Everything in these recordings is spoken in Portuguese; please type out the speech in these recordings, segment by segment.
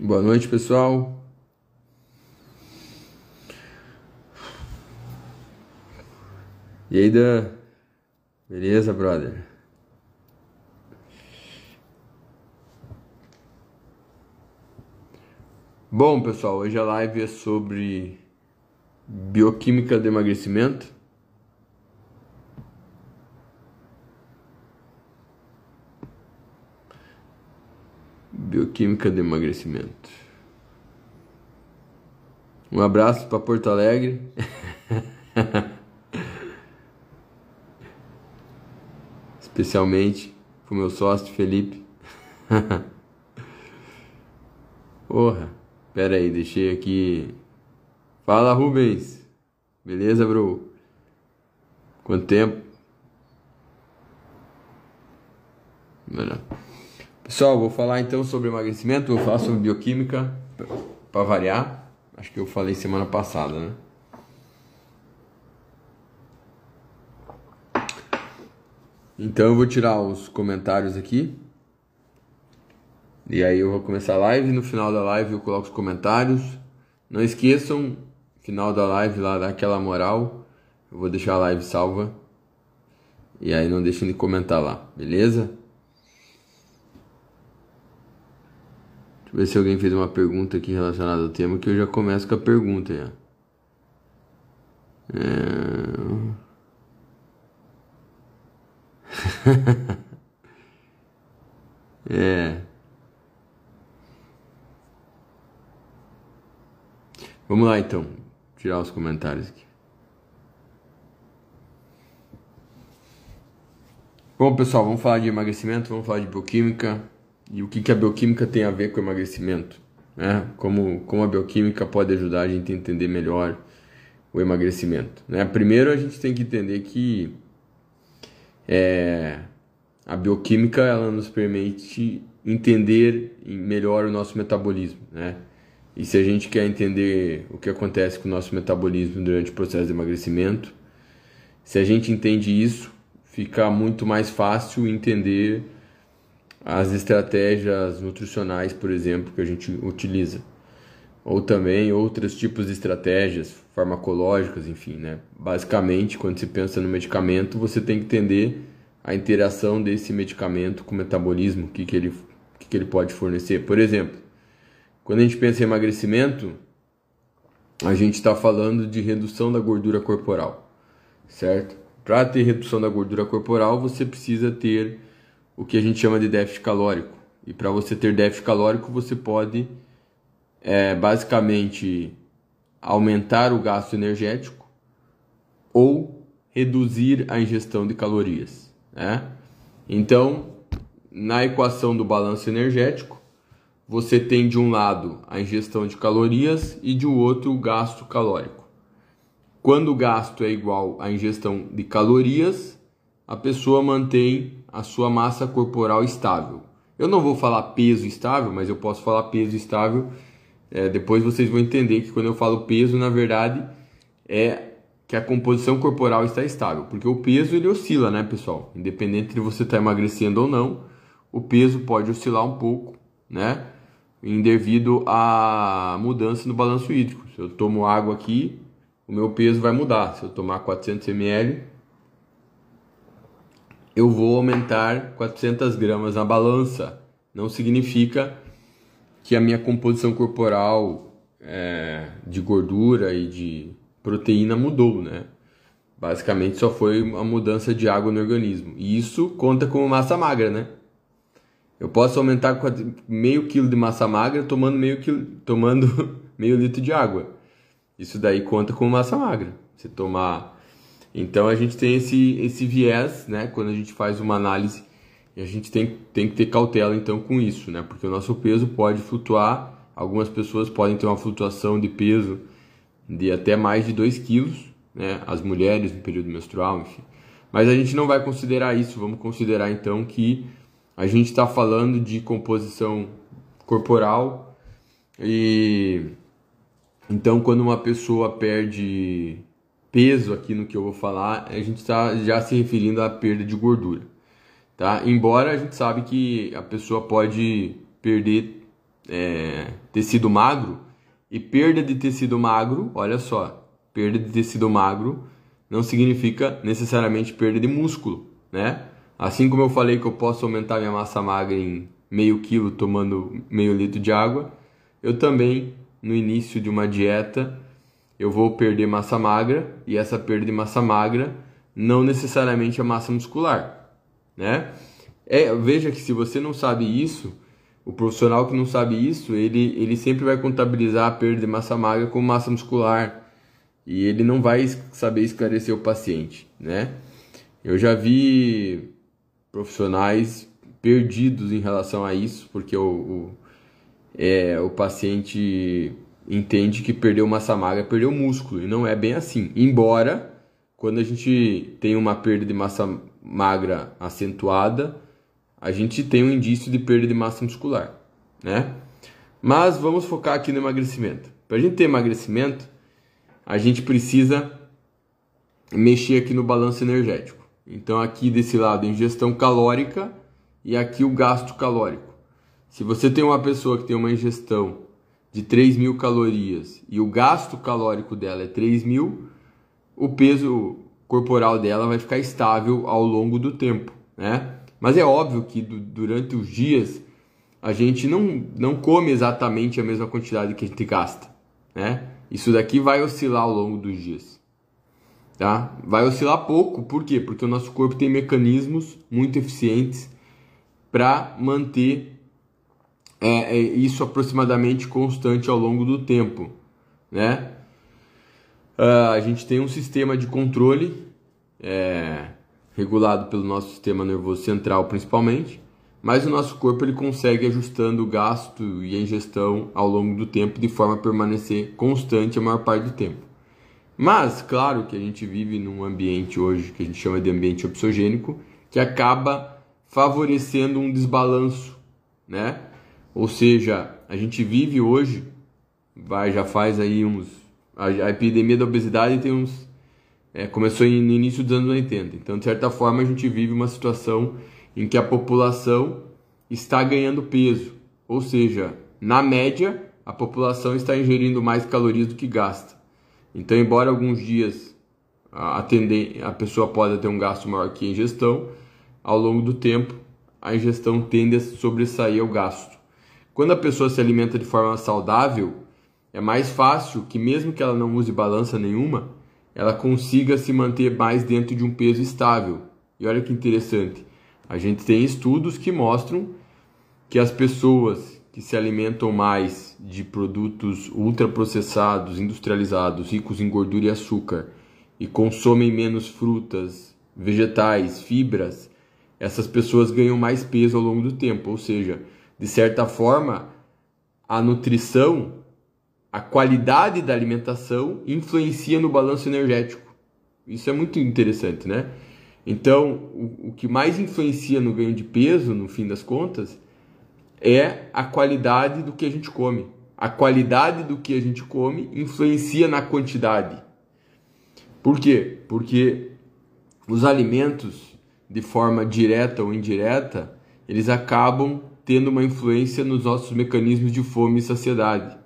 Boa noite, pessoal. E aí, Dan? Beleza, brother? Bom, pessoal, hoje a live é sobre bioquímica do emagrecimento. Bioquímica do emagrecimento. Um abraço para Porto Alegre. Especialmente pro meu sócio Felipe. Porra, pera aí, deixei aqui. Fala Rubens. Beleza, bro? Quanto tempo? Mano. Pessoal, vou falar então sobre emagrecimento, vou falar sobre bioquímica, para variar. Acho que eu falei semana passada, né? Então eu vou tirar os comentários aqui. E aí eu vou começar a live. No final da live eu coloco os comentários. Não esqueçam, final da live lá, dá aquela moral. Eu vou deixar a live salva. E aí não deixem de comentar lá, beleza? Deixa eu ver se alguém fez uma pergunta aqui relacionada ao tema, que eu já começo com a pergunta já. É... é. Vamos lá então, tirar os comentários aqui. Bom, pessoal, vamos falar de emagrecimento, vamos falar de bioquímica e o que, que a bioquímica tem a ver com o emagrecimento. Né? Como, como a bioquímica pode ajudar a gente a entender melhor o emagrecimento. Né? Primeiro, a gente tem que entender que é, a bioquímica ela nos permite entender melhor o nosso metabolismo, né? E se a gente quer entender o que acontece com o nosso metabolismo durante o processo de emagrecimento, se a gente entende isso, fica muito mais fácil entender as estratégias nutricionais, por exemplo, que a gente utiliza. Ou também outros tipos de estratégias farmacológicas, enfim, né? Basicamente, quando se pensa no medicamento, você tem que entender a interação desse medicamento com o metabolismo, o que, que, ele, que, que ele pode fornecer. Por exemplo, quando a gente pensa em emagrecimento, a gente está falando de redução da gordura corporal, certo? Para ter redução da gordura corporal, você precisa ter o que a gente chama de déficit calórico. E para você ter déficit calórico, você pode é, basicamente aumentar o gasto energético ou reduzir a ingestão de calorias. Né? Então, na equação do balanço energético, você tem de um lado a ingestão de calorias e de outro o gasto calórico. Quando o gasto é igual à ingestão de calorias, a pessoa mantém a sua massa corporal estável. Eu não vou falar peso estável, mas eu posso falar peso estável. É, depois vocês vão entender que quando eu falo peso, na verdade, é que a composição corporal está estável, porque o peso ele oscila, né, pessoal? Independente de você estar tá emagrecendo ou não, o peso pode oscilar um pouco, né? Devido à mudança no balanço hídrico. Se eu tomo água aqui, o meu peso vai mudar. Se eu tomar 400 ml, eu vou aumentar 400 gramas na balança. Não significa que a minha composição corporal é, de gordura e de proteína mudou, né? Basicamente só foi uma mudança de água no organismo. E isso conta como massa magra, né? Eu posso aumentar meio quilo de massa magra tomando meio, quilo, tomando meio litro de água. Isso daí conta como massa magra. Se tomar. Então a gente tem esse, esse viés, né? Quando a gente faz uma análise, e a gente tem, tem que ter cautela então com isso, né? Porque o nosso peso pode flutuar. Algumas pessoas podem ter uma flutuação de peso de até mais de 2 quilos, né? As mulheres no período menstrual, enfim. Mas a gente não vai considerar isso, vamos considerar então que a gente está falando de composição corporal e então quando uma pessoa perde peso aqui no que eu vou falar, a gente está já se referindo à perda de gordura, tá? Embora a gente sabe que a pessoa pode perder é, tecido magro e perda de tecido magro, olha só, perda de tecido magro não significa necessariamente perda de músculo, né? Assim como eu falei que eu posso aumentar minha massa magra em meio quilo tomando meio litro de água, eu também no início de uma dieta eu vou perder massa magra e essa perda de massa magra não necessariamente é massa muscular, né? É, veja que se você não sabe isso, o profissional que não sabe isso, ele, ele sempre vai contabilizar a perda de massa magra como massa muscular e ele não vai saber esclarecer o paciente, né? Eu já vi profissionais perdidos em relação a isso, porque o, o, é, o paciente entende que perdeu massa magra, perdeu músculo, e não é bem assim. Embora, quando a gente tem uma perda de massa magra acentuada, a gente tem um indício de perda de massa muscular, né? Mas vamos focar aqui no emagrecimento. Para a gente ter emagrecimento, a gente precisa mexer aqui no balanço energético. Então aqui desse lado ingestão calórica e aqui o gasto calórico. Se você tem uma pessoa que tem uma ingestão de 3 mil calorias e o gasto calórico dela é 3 mil, o peso corporal dela vai ficar estável ao longo do tempo, né? Mas é óbvio que durante os dias a gente não, não come exatamente a mesma quantidade que a gente gasta, né? Isso daqui vai oscilar ao longo dos dias, tá? Vai oscilar pouco, por quê? Porque o nosso corpo tem mecanismos muito eficientes para manter é, é, isso aproximadamente constante ao longo do tempo, né? Uh, a gente tem um sistema de controle é, regulado pelo nosso sistema nervoso central principalmente, mas o nosso corpo ele consegue ajustando o gasto e a ingestão ao longo do tempo de forma a permanecer constante a maior parte do tempo. Mas, claro que a gente vive num ambiente hoje que a gente chama de ambiente opsogênico, que acaba favorecendo um desbalanço, né? Ou seja, a gente vive hoje, vai, já faz aí uns. A, a epidemia da obesidade tem uns. É, começou no início dos anos 80. Então, de certa forma, a gente vive uma situação em que a população está ganhando peso. Ou seja, na média, a população está ingerindo mais calorias do que gasta. Então, embora alguns dias a, atender, a pessoa pode ter um gasto maior que a ingestão, ao longo do tempo a ingestão tende a sobressair o gasto. Quando a pessoa se alimenta de forma saudável, é mais fácil que, mesmo que ela não use balança nenhuma, ela consiga se manter mais dentro de um peso estável. E olha que interessante, a gente tem estudos que mostram que as pessoas que se alimentam mais de produtos ultraprocessados, industrializados, ricos em gordura e açúcar, e consomem menos frutas, vegetais, fibras, essas pessoas ganham mais peso ao longo do tempo, ou seja, de certa forma, a nutrição, a qualidade da alimentação influencia no balanço energético. Isso é muito interessante, né? Então, o, o que mais influencia no ganho de peso, no fim das contas, é a qualidade do que a gente come. A qualidade do que a gente come influencia na quantidade. Por quê? Porque os alimentos, de forma direta ou indireta, eles acabam tendo uma influência nos nossos mecanismos de fome e saciedade,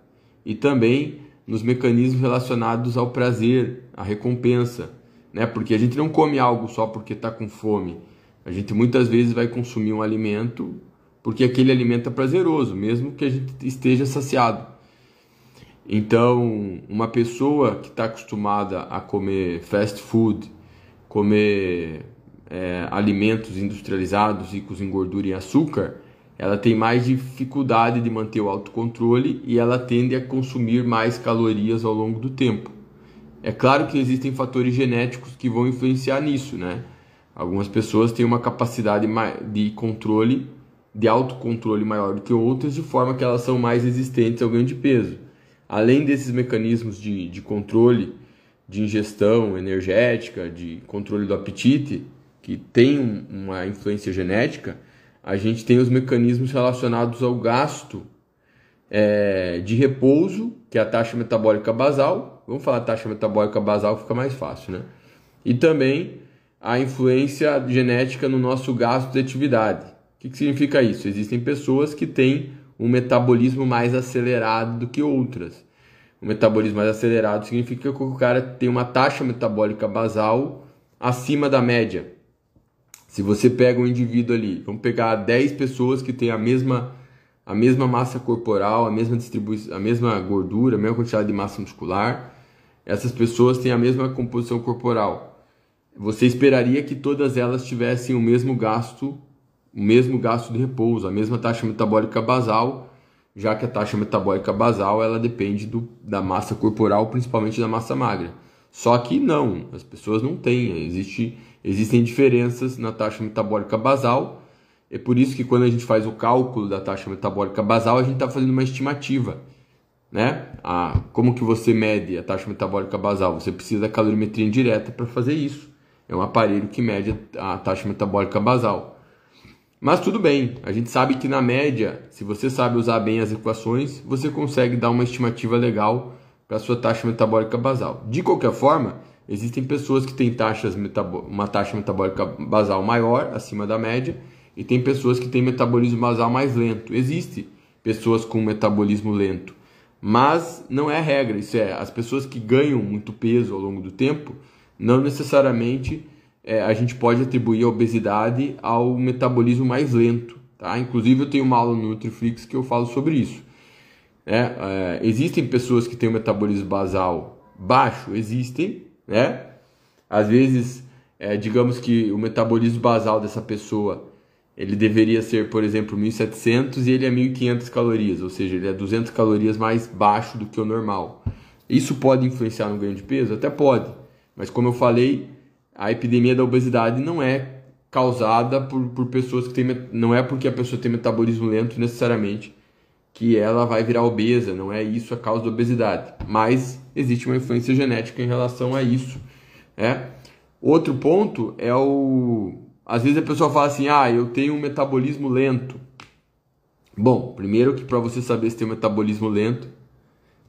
e também nos mecanismos relacionados ao prazer, à recompensa, né? Porque a gente não come algo só porque está com fome. A gente muitas vezes vai consumir um alimento porque aquele alimento é prazeroso, mesmo que a gente esteja saciado. Então, uma pessoa que está acostumada a comer fast food, comer é, alimentos industrializados ricos em gordura e açúcar, ela tem mais dificuldade de manter o autocontrole e ela tende a consumir mais calorias ao longo do tempo. É claro que existem fatores genéticos que vão influenciar nisso, né? Algumas pessoas têm uma capacidade de controle, de autocontrole maior do que outras, de forma que elas são mais resistentes ao ganho de peso. Além desses mecanismos de, de controle, de ingestão energética, de controle do apetite, que tem uma influência genética, a gente tem os mecanismos relacionados ao gasto é, de repouso, que é a taxa metabólica basal. Vamos falar taxa metabólica basal, fica mais fácil, né? E também a influência genética no nosso gasto de atividade. O que, que significa isso? Existem pessoas que têm um metabolismo mais acelerado do que outras. O metabolismo mais acelerado significa que o cara tem uma taxa metabólica basal acima da média. Se você pega um indivíduo ali, vamos pegar 10 pessoas que têm a mesma, a mesma massa corporal, a mesma distribuição, a mesma gordura, a mesma quantidade de massa muscular, essas pessoas têm a mesma composição corporal. Você esperaria que todas elas tivessem o mesmo gasto, o mesmo gasto de repouso, a mesma taxa metabólica basal, já que a taxa metabólica basal ela depende do, da massa corporal, principalmente da massa magra. Só que não, as pessoas não têm, existe, existem diferenças na taxa metabólica basal. É por isso que quando a gente faz o cálculo da taxa metabólica basal, a gente está fazendo uma estimativa. Né? A, como que você mede a taxa metabólica basal? Você precisa da calorimetria indireta para fazer isso. É um aparelho que mede a taxa metabólica basal. Mas tudo bem, a gente sabe que na média, se você sabe usar bem as equações, você consegue dar uma estimativa legal para sua taxa metabólica basal. De qualquer forma, existem pessoas que têm taxas uma taxa metabólica basal maior, acima da média, e tem pessoas que têm metabolismo basal mais lento. Existe pessoas com metabolismo lento, mas não é regra. Isso é, as pessoas que ganham muito peso ao longo do tempo, não necessariamente é, a gente pode atribuir a obesidade ao metabolismo mais lento. Tá? Inclusive, eu tenho uma aula no Nutriflix que eu falo sobre isso. É, é, existem pessoas que têm o metabolismo basal baixo? Existem. Né? Às vezes, é, digamos que o metabolismo basal dessa pessoa ele deveria ser, por exemplo, 1.700 e ele é 1.500 calorias, ou seja, ele é 200 calorias mais baixo do que o normal. Isso pode influenciar no ganho de peso? Até pode, mas como eu falei, a epidemia da obesidade não é causada por, por pessoas que têm. Não é porque a pessoa tem metabolismo lento necessariamente que ela vai virar obesa, não é isso a causa da obesidade. Mas existe uma influência genética em relação a isso. Né? Outro ponto é o. Às vezes a pessoa fala assim: ah, eu tenho um metabolismo lento. Bom, primeiro que para você saber se tem um metabolismo lento,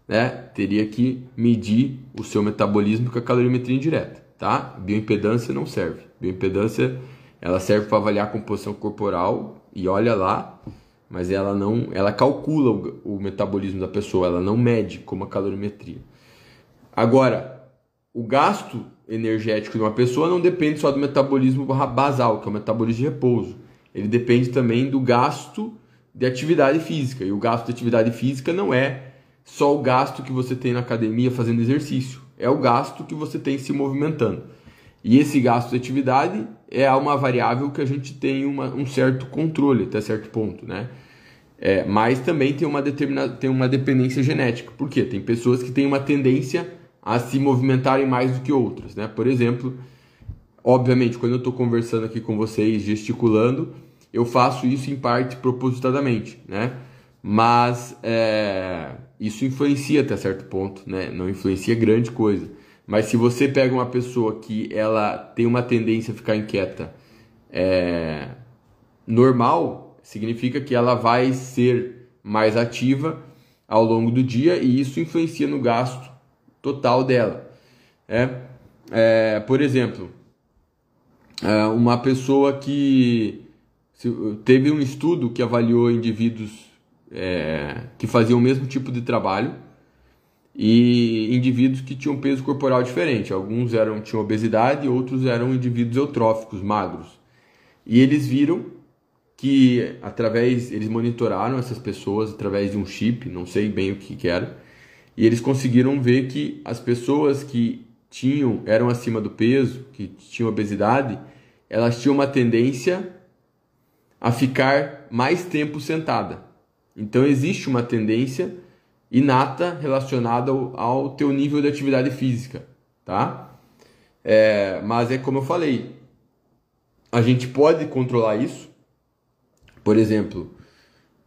né, teria que medir o seu metabolismo com a calorimetria indireta tá? Bioimpedância não serve. Bioimpedância ela serve para avaliar a composição corporal e olha lá, mas ela não, ela calcula o, o metabolismo da pessoa, ela não mede como a calorimetria. Agora, o gasto energético de uma pessoa não depende só do metabolismo basal, que é o metabolismo de repouso. Ele depende também do gasto de atividade física. E o gasto de atividade física não é só o gasto que você tem na academia fazendo exercício é o gasto que você tem se movimentando. E esse gasto de atividade é uma variável que a gente tem uma, um certo controle até certo ponto, né? É, mas também tem uma, determinada, tem uma dependência genética. Por quê? Tem pessoas que têm uma tendência a se movimentarem mais do que outras, né? Por exemplo, obviamente, quando eu estou conversando aqui com vocês, gesticulando, eu faço isso em parte propositadamente, né? Mas é, isso influencia até certo ponto, né? Não influencia grande coisa. Mas se você pega uma pessoa que ela tem uma tendência a ficar inquieta é, normal, significa que ela vai ser mais ativa ao longo do dia e isso influencia no gasto total dela. É, é por exemplo, é, uma pessoa que teve um estudo que avaliou indivíduos é, que faziam o mesmo tipo de trabalho e indivíduos que tinham peso corporal diferente. Alguns eram tinham obesidade, outros eram indivíduos eutróficos, magros. E eles viram que através eles monitoraram essas pessoas através de um chip, não sei bem o que, que era, e eles conseguiram ver que as pessoas que tinham eram acima do peso, que tinham obesidade, elas tinham uma tendência a ficar mais tempo sentada. Então existe uma tendência inata relacionada ao, ao teu nível de atividade física, tá? É, mas é como eu falei, a gente pode controlar isso. Por exemplo,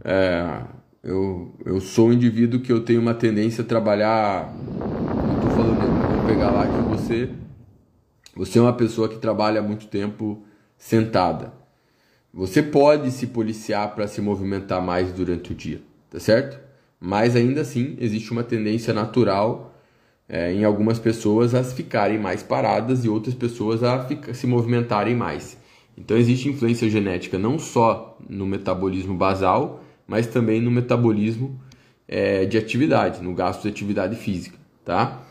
é, eu, eu sou um indivíduo que eu tenho uma tendência a trabalhar. Não estou falando, vou pegar lá que você, você é uma pessoa que trabalha muito tempo sentada. Você pode se policiar para se movimentar mais durante o dia, tá certo? Mas ainda assim existe uma tendência natural é, em algumas pessoas a ficarem mais paradas e outras pessoas a ficar, se movimentarem mais. Então existe influência genética não só no metabolismo basal, mas também no metabolismo é, de atividade, no gasto de atividade física, tá?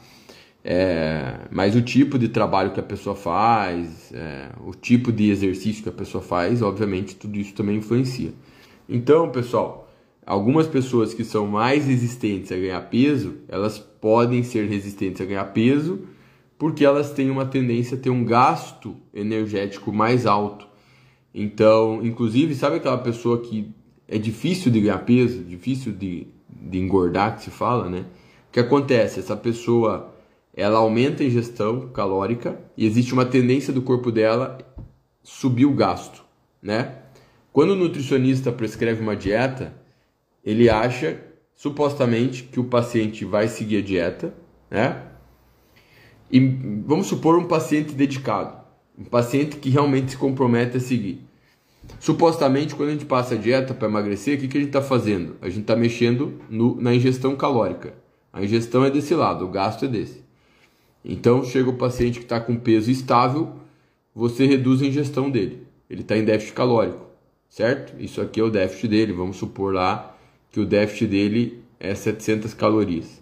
É, mas o tipo de trabalho que a pessoa faz, é, o tipo de exercício que a pessoa faz, obviamente tudo isso também influencia. Então, pessoal, algumas pessoas que são mais resistentes a ganhar peso, elas podem ser resistentes a ganhar peso porque elas têm uma tendência a ter um gasto energético mais alto. Então, inclusive, sabe aquela pessoa que é difícil de ganhar peso, difícil de, de engordar, que se fala, né? O que acontece? Essa pessoa ela aumenta a ingestão calórica e existe uma tendência do corpo dela subir o gasto, né? Quando o nutricionista prescreve uma dieta, ele acha supostamente que o paciente vai seguir a dieta, né? E vamos supor um paciente dedicado, um paciente que realmente se compromete a seguir. Supostamente, quando a gente passa a dieta para emagrecer, o que, que a gente está fazendo? A gente está mexendo no, na ingestão calórica. A ingestão é desse lado, o gasto é desse. Então, chega o paciente que está com peso estável, você reduz a ingestão dele. Ele está em déficit calórico, certo? Isso aqui é o déficit dele. Vamos supor lá que o déficit dele é 700 calorias.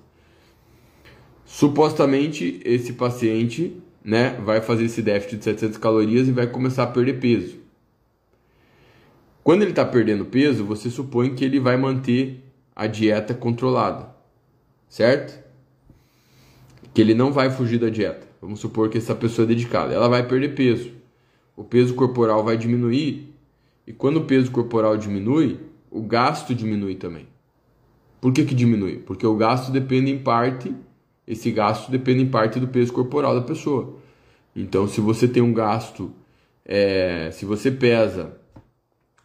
Supostamente, esse paciente né, vai fazer esse déficit de 700 calorias e vai começar a perder peso. Quando ele está perdendo peso, você supõe que ele vai manter a dieta controlada, certo? Que ele não vai fugir da dieta. Vamos supor que essa pessoa é dedicada. Ela vai perder peso. O peso corporal vai diminuir. E quando o peso corporal diminui, o gasto diminui também. Por que, que diminui? Porque o gasto depende em parte, esse gasto depende em parte do peso corporal da pessoa. Então, se você tem um gasto, é, se você pesa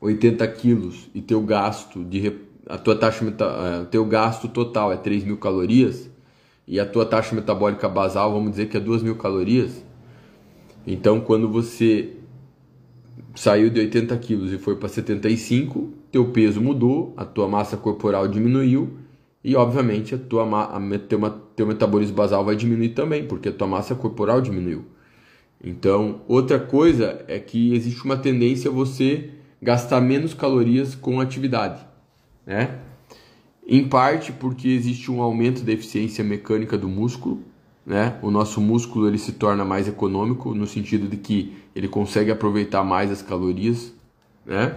80 quilos e teu gasto de a tua taxa é, teu gasto total é 3 mil calorias e a tua taxa metabólica basal vamos dizer que é 2 mil calorias então quando você saiu de 80 quilos e foi para 75 teu peso mudou a tua massa corporal diminuiu e obviamente a tua a, teu, teu metabolismo basal vai diminuir também porque a tua massa corporal diminuiu então outra coisa é que existe uma tendência a você gastar menos calorias com atividade, né? Em parte porque existe um aumento da eficiência mecânica do músculo, né? O nosso músculo ele se torna mais econômico no sentido de que ele consegue aproveitar mais as calorias, né?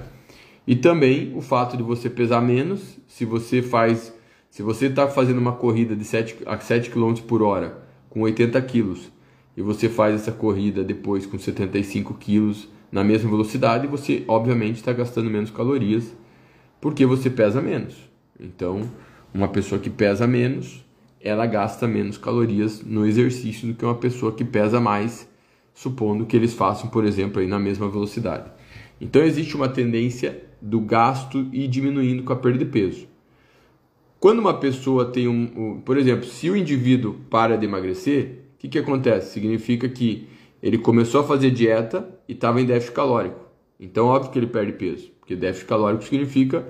E também o fato de você pesar menos, se você faz, se você está fazendo uma corrida de 7 a 7 km por hora com 80 quilos e você faz essa corrida depois com 75 quilos, na mesma velocidade, você obviamente está gastando menos calorias porque você pesa menos. Então, uma pessoa que pesa menos, ela gasta menos calorias no exercício do que uma pessoa que pesa mais, supondo que eles façam, por exemplo, aí na mesma velocidade. Então, existe uma tendência do gasto ir diminuindo com a perda de peso. Quando uma pessoa tem um, um por exemplo, se o indivíduo para de emagrecer, o que, que acontece? Significa que ele começou a fazer dieta e estava em déficit calórico. Então, óbvio que ele perde peso, porque déficit calórico significa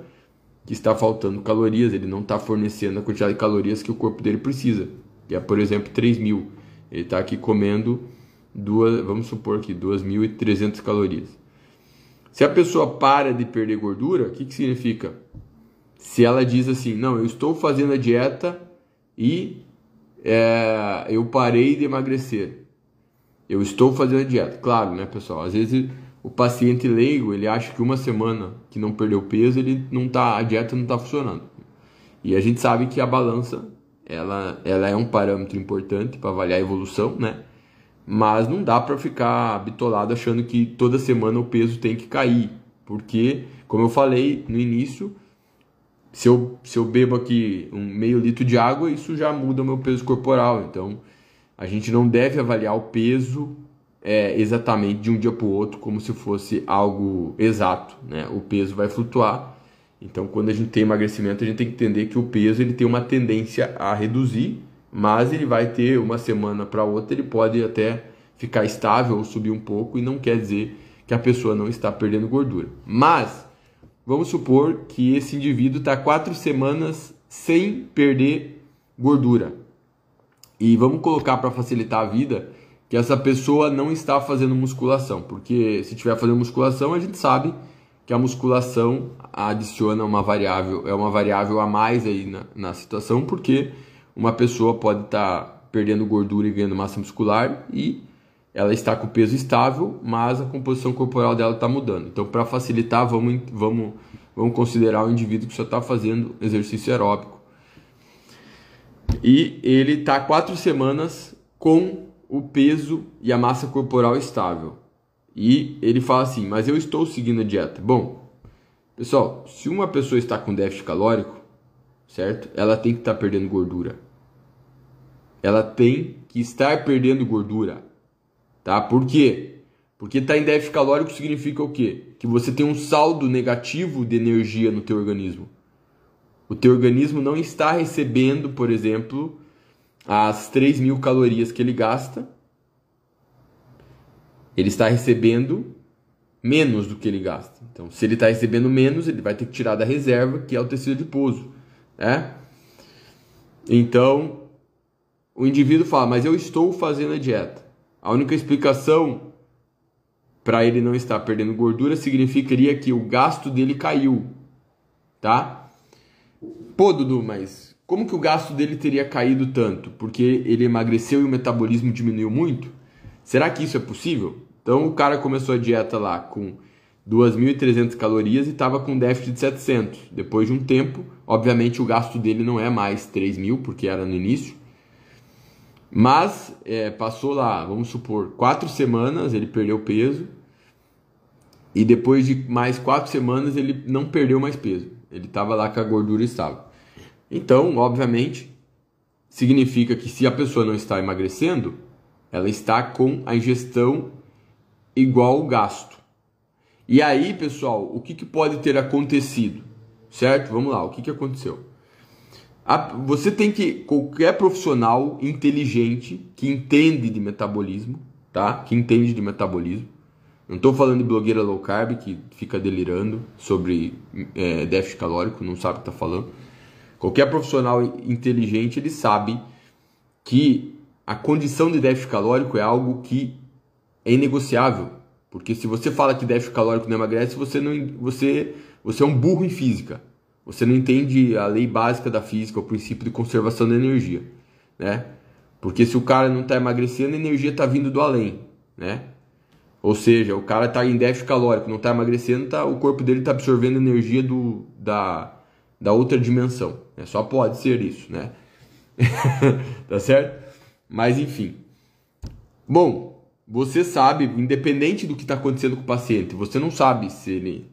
que está faltando calorias, ele não está fornecendo a quantidade de calorias que o corpo dele precisa, que é, por exemplo, 3 mil. Ele está aqui comendo, duas, vamos supor que 2.300 calorias. Se a pessoa para de perder gordura, o que, que significa? Se ela diz assim, não, eu estou fazendo a dieta e é, eu parei de emagrecer. Eu estou fazendo a dieta. Claro, né, pessoal? Às vezes o paciente leigo, ele acha que uma semana que não perdeu peso, ele não tá, a dieta não está funcionando. E a gente sabe que a balança, ela, ela é um parâmetro importante para avaliar a evolução, né? Mas não dá para ficar bitolado achando que toda semana o peso tem que cair, porque, como eu falei no início, se eu, se eu bebo aqui um meio litro de água, isso já muda o meu peso corporal. Então, a gente não deve avaliar o peso é, exatamente de um dia para o outro como se fosse algo exato, né? O peso vai flutuar. Então, quando a gente tem emagrecimento, a gente tem que entender que o peso ele tem uma tendência a reduzir, mas ele vai ter uma semana para outra, ele pode até ficar estável ou subir um pouco e não quer dizer que a pessoa não está perdendo gordura. Mas vamos supor que esse indivíduo está quatro semanas sem perder gordura. E vamos colocar para facilitar a vida que essa pessoa não está fazendo musculação, porque se estiver fazendo musculação, a gente sabe que a musculação adiciona uma variável, é uma variável a mais aí na, na situação, porque uma pessoa pode estar tá perdendo gordura e ganhando massa muscular e ela está com o peso estável, mas a composição corporal dela está mudando. Então, para facilitar, vamos, vamos, vamos considerar o indivíduo que só está fazendo exercício aeróbico. E ele está quatro semanas com o peso e a massa corporal estável. E ele fala assim: Mas eu estou seguindo a dieta. Bom, pessoal, se uma pessoa está com déficit calórico, certo? Ela tem que estar tá perdendo gordura. Ela tem que estar perdendo gordura. Tá? Por quê? Porque tá em déficit calórico significa o quê? Que você tem um saldo negativo de energia no teu organismo. O teu organismo não está recebendo, por exemplo, as 3 mil calorias que ele gasta. Ele está recebendo menos do que ele gasta. Então, se ele está recebendo menos, ele vai ter que tirar da reserva, que é o tecido adiposo. Né? Então, o indivíduo fala, mas eu estou fazendo a dieta. A única explicação para ele não estar perdendo gordura significaria que o gasto dele caiu, tá? Pô, Dudu, mas como que o gasto dele teria caído tanto? Porque ele emagreceu e o metabolismo diminuiu muito? Será que isso é possível? Então o cara começou a dieta lá com 2.300 calorias e estava com déficit de 700. Depois de um tempo, obviamente o gasto dele não é mais 3.000, porque era no início, mas é, passou lá, vamos supor, quatro semanas ele perdeu peso e depois de mais quatro semanas ele não perdeu mais peso. Ele estava lá com a gordura estável. Então, obviamente, significa que se a pessoa não está emagrecendo, ela está com a ingestão igual ao gasto. E aí, pessoal, o que, que pode ter acontecido? Certo? Vamos lá, o que, que aconteceu? Você tem que qualquer profissional inteligente que entende de metabolismo, tá? Que entende de metabolismo. Não estou falando de blogueira low carb que fica delirando sobre é, déficit calórico, não sabe o que está falando. Qualquer profissional inteligente ele sabe que a condição de déficit calórico é algo que é inegociável, porque se você fala que déficit calórico não emagrece, você não você você é um burro em física. Você não entende a lei básica da física, o princípio de conservação da energia, né? Porque se o cara não está emagrecendo, a energia está vindo do além, né? Ou seja, o cara está em déficit calórico, não está emagrecendo, tá, o corpo dele está absorvendo energia do, da, da outra dimensão. Né? Só pode ser isso, né? tá certo? Mas enfim. Bom, você sabe, independente do que está acontecendo com o paciente, você não sabe se ele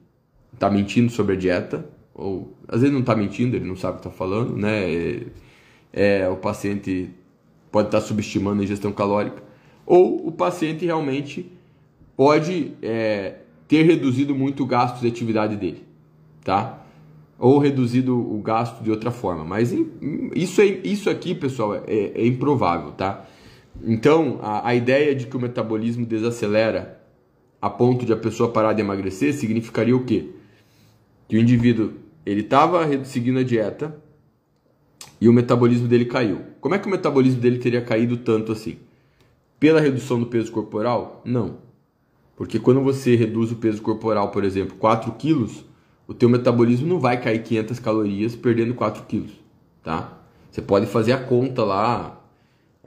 está mentindo sobre a dieta, ou às vezes não está mentindo, ele não sabe o que está falando, né? É, é, o paciente pode estar tá subestimando a ingestão calórica, ou o paciente realmente pode é, ter reduzido muito o gasto de atividade dele, tá? Ou reduzido o gasto de outra forma, mas isso, é, isso aqui, pessoal, é, é improvável, tá? Então, a, a ideia de que o metabolismo desacelera a ponto de a pessoa parar de emagrecer significaria o quê? Que o indivíduo ele estava seguindo a dieta e o metabolismo dele caiu. Como é que o metabolismo dele teria caído tanto assim? Pela redução do peso corporal? Não. Porque quando você reduz o peso corporal, por exemplo, 4 quilos, o teu metabolismo não vai cair 500 calorias perdendo 4 quilos, tá? Você pode fazer a conta lá,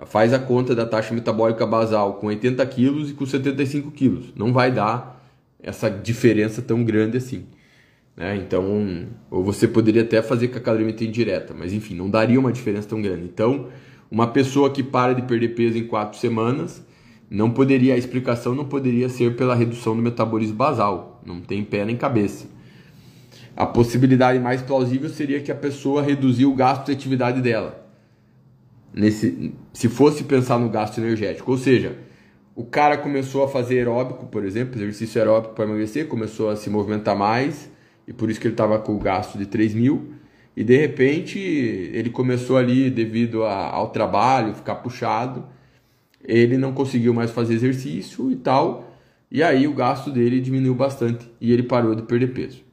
faz a conta da taxa metabólica basal com 80 quilos e com 75 quilos. Não vai dar essa diferença tão grande assim. Né? Então, ou você poderia até fazer com a calorimetria indireta, mas enfim, não daria uma diferença tão grande. Então, uma pessoa que para de perder peso em quatro semanas, não poderia, a explicação não poderia ser pela redução do metabolismo basal, não tem pé nem cabeça. A possibilidade mais plausível seria que a pessoa reduziu o gasto de atividade dela. Nesse, se fosse pensar no gasto energético, ou seja, o cara começou a fazer aeróbico, por exemplo, exercício aeróbico para emagrecer, começou a se movimentar mais, e por isso que ele estava com o gasto de 3 mil. E de repente ele começou ali, devido a, ao trabalho, ficar puxado, ele não conseguiu mais fazer exercício e tal. E aí o gasto dele diminuiu bastante e ele parou de perder peso.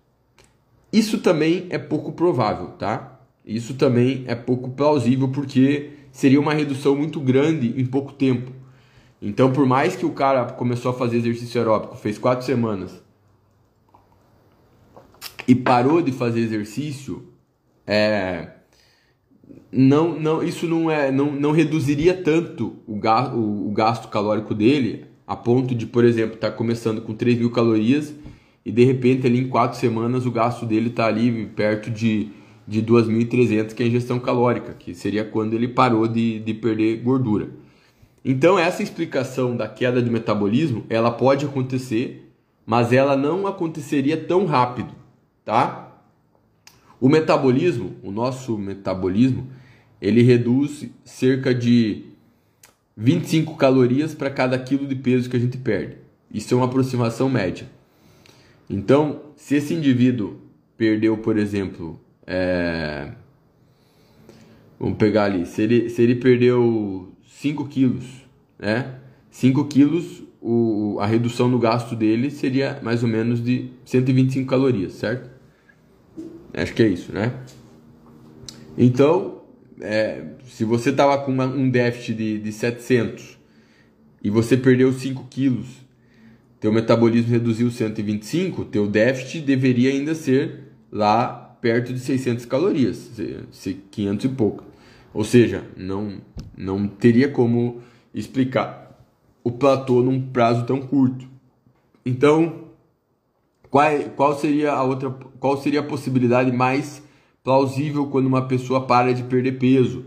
Isso também é pouco provável, tá? Isso também é pouco plausível porque seria uma redução muito grande em pouco tempo. Então, por mais que o cara começou a fazer exercício aeróbico, fez quatro semanas e parou de fazer exercício, é, não, não, isso não, é, não, não reduziria tanto o, gasto, o, o gasto calórico dele a ponto de, por exemplo, estar tá começando com 3 mil calorias e de repente ali em 4 semanas o gasto dele está ali perto de, de 2.300 que é a ingestão calórica, que seria quando ele parou de, de perder gordura. Então essa explicação da queda de metabolismo, ela pode acontecer, mas ela não aconteceria tão rápido, tá? O metabolismo, o nosso metabolismo, ele reduz cerca de 25 calorias para cada quilo de peso que a gente perde. Isso é uma aproximação média. Então, se esse indivíduo perdeu, por exemplo, é... vamos pegar ali, se ele, se ele perdeu 5 quilos, né? 5 quilos, o, a redução no gasto dele seria mais ou menos de 125 calorias, certo? Acho que é isso, né? Então, é, se você estava com uma, um déficit de, de 700 e você perdeu 5 quilos, teu metabolismo reduziu 125, teu déficit deveria ainda ser lá perto de 600 calorias, 500 e pouco. Ou seja, não, não teria como explicar o platô num prazo tão curto. Então, qual, qual seria a outra, qual seria a possibilidade mais plausível quando uma pessoa para de perder peso?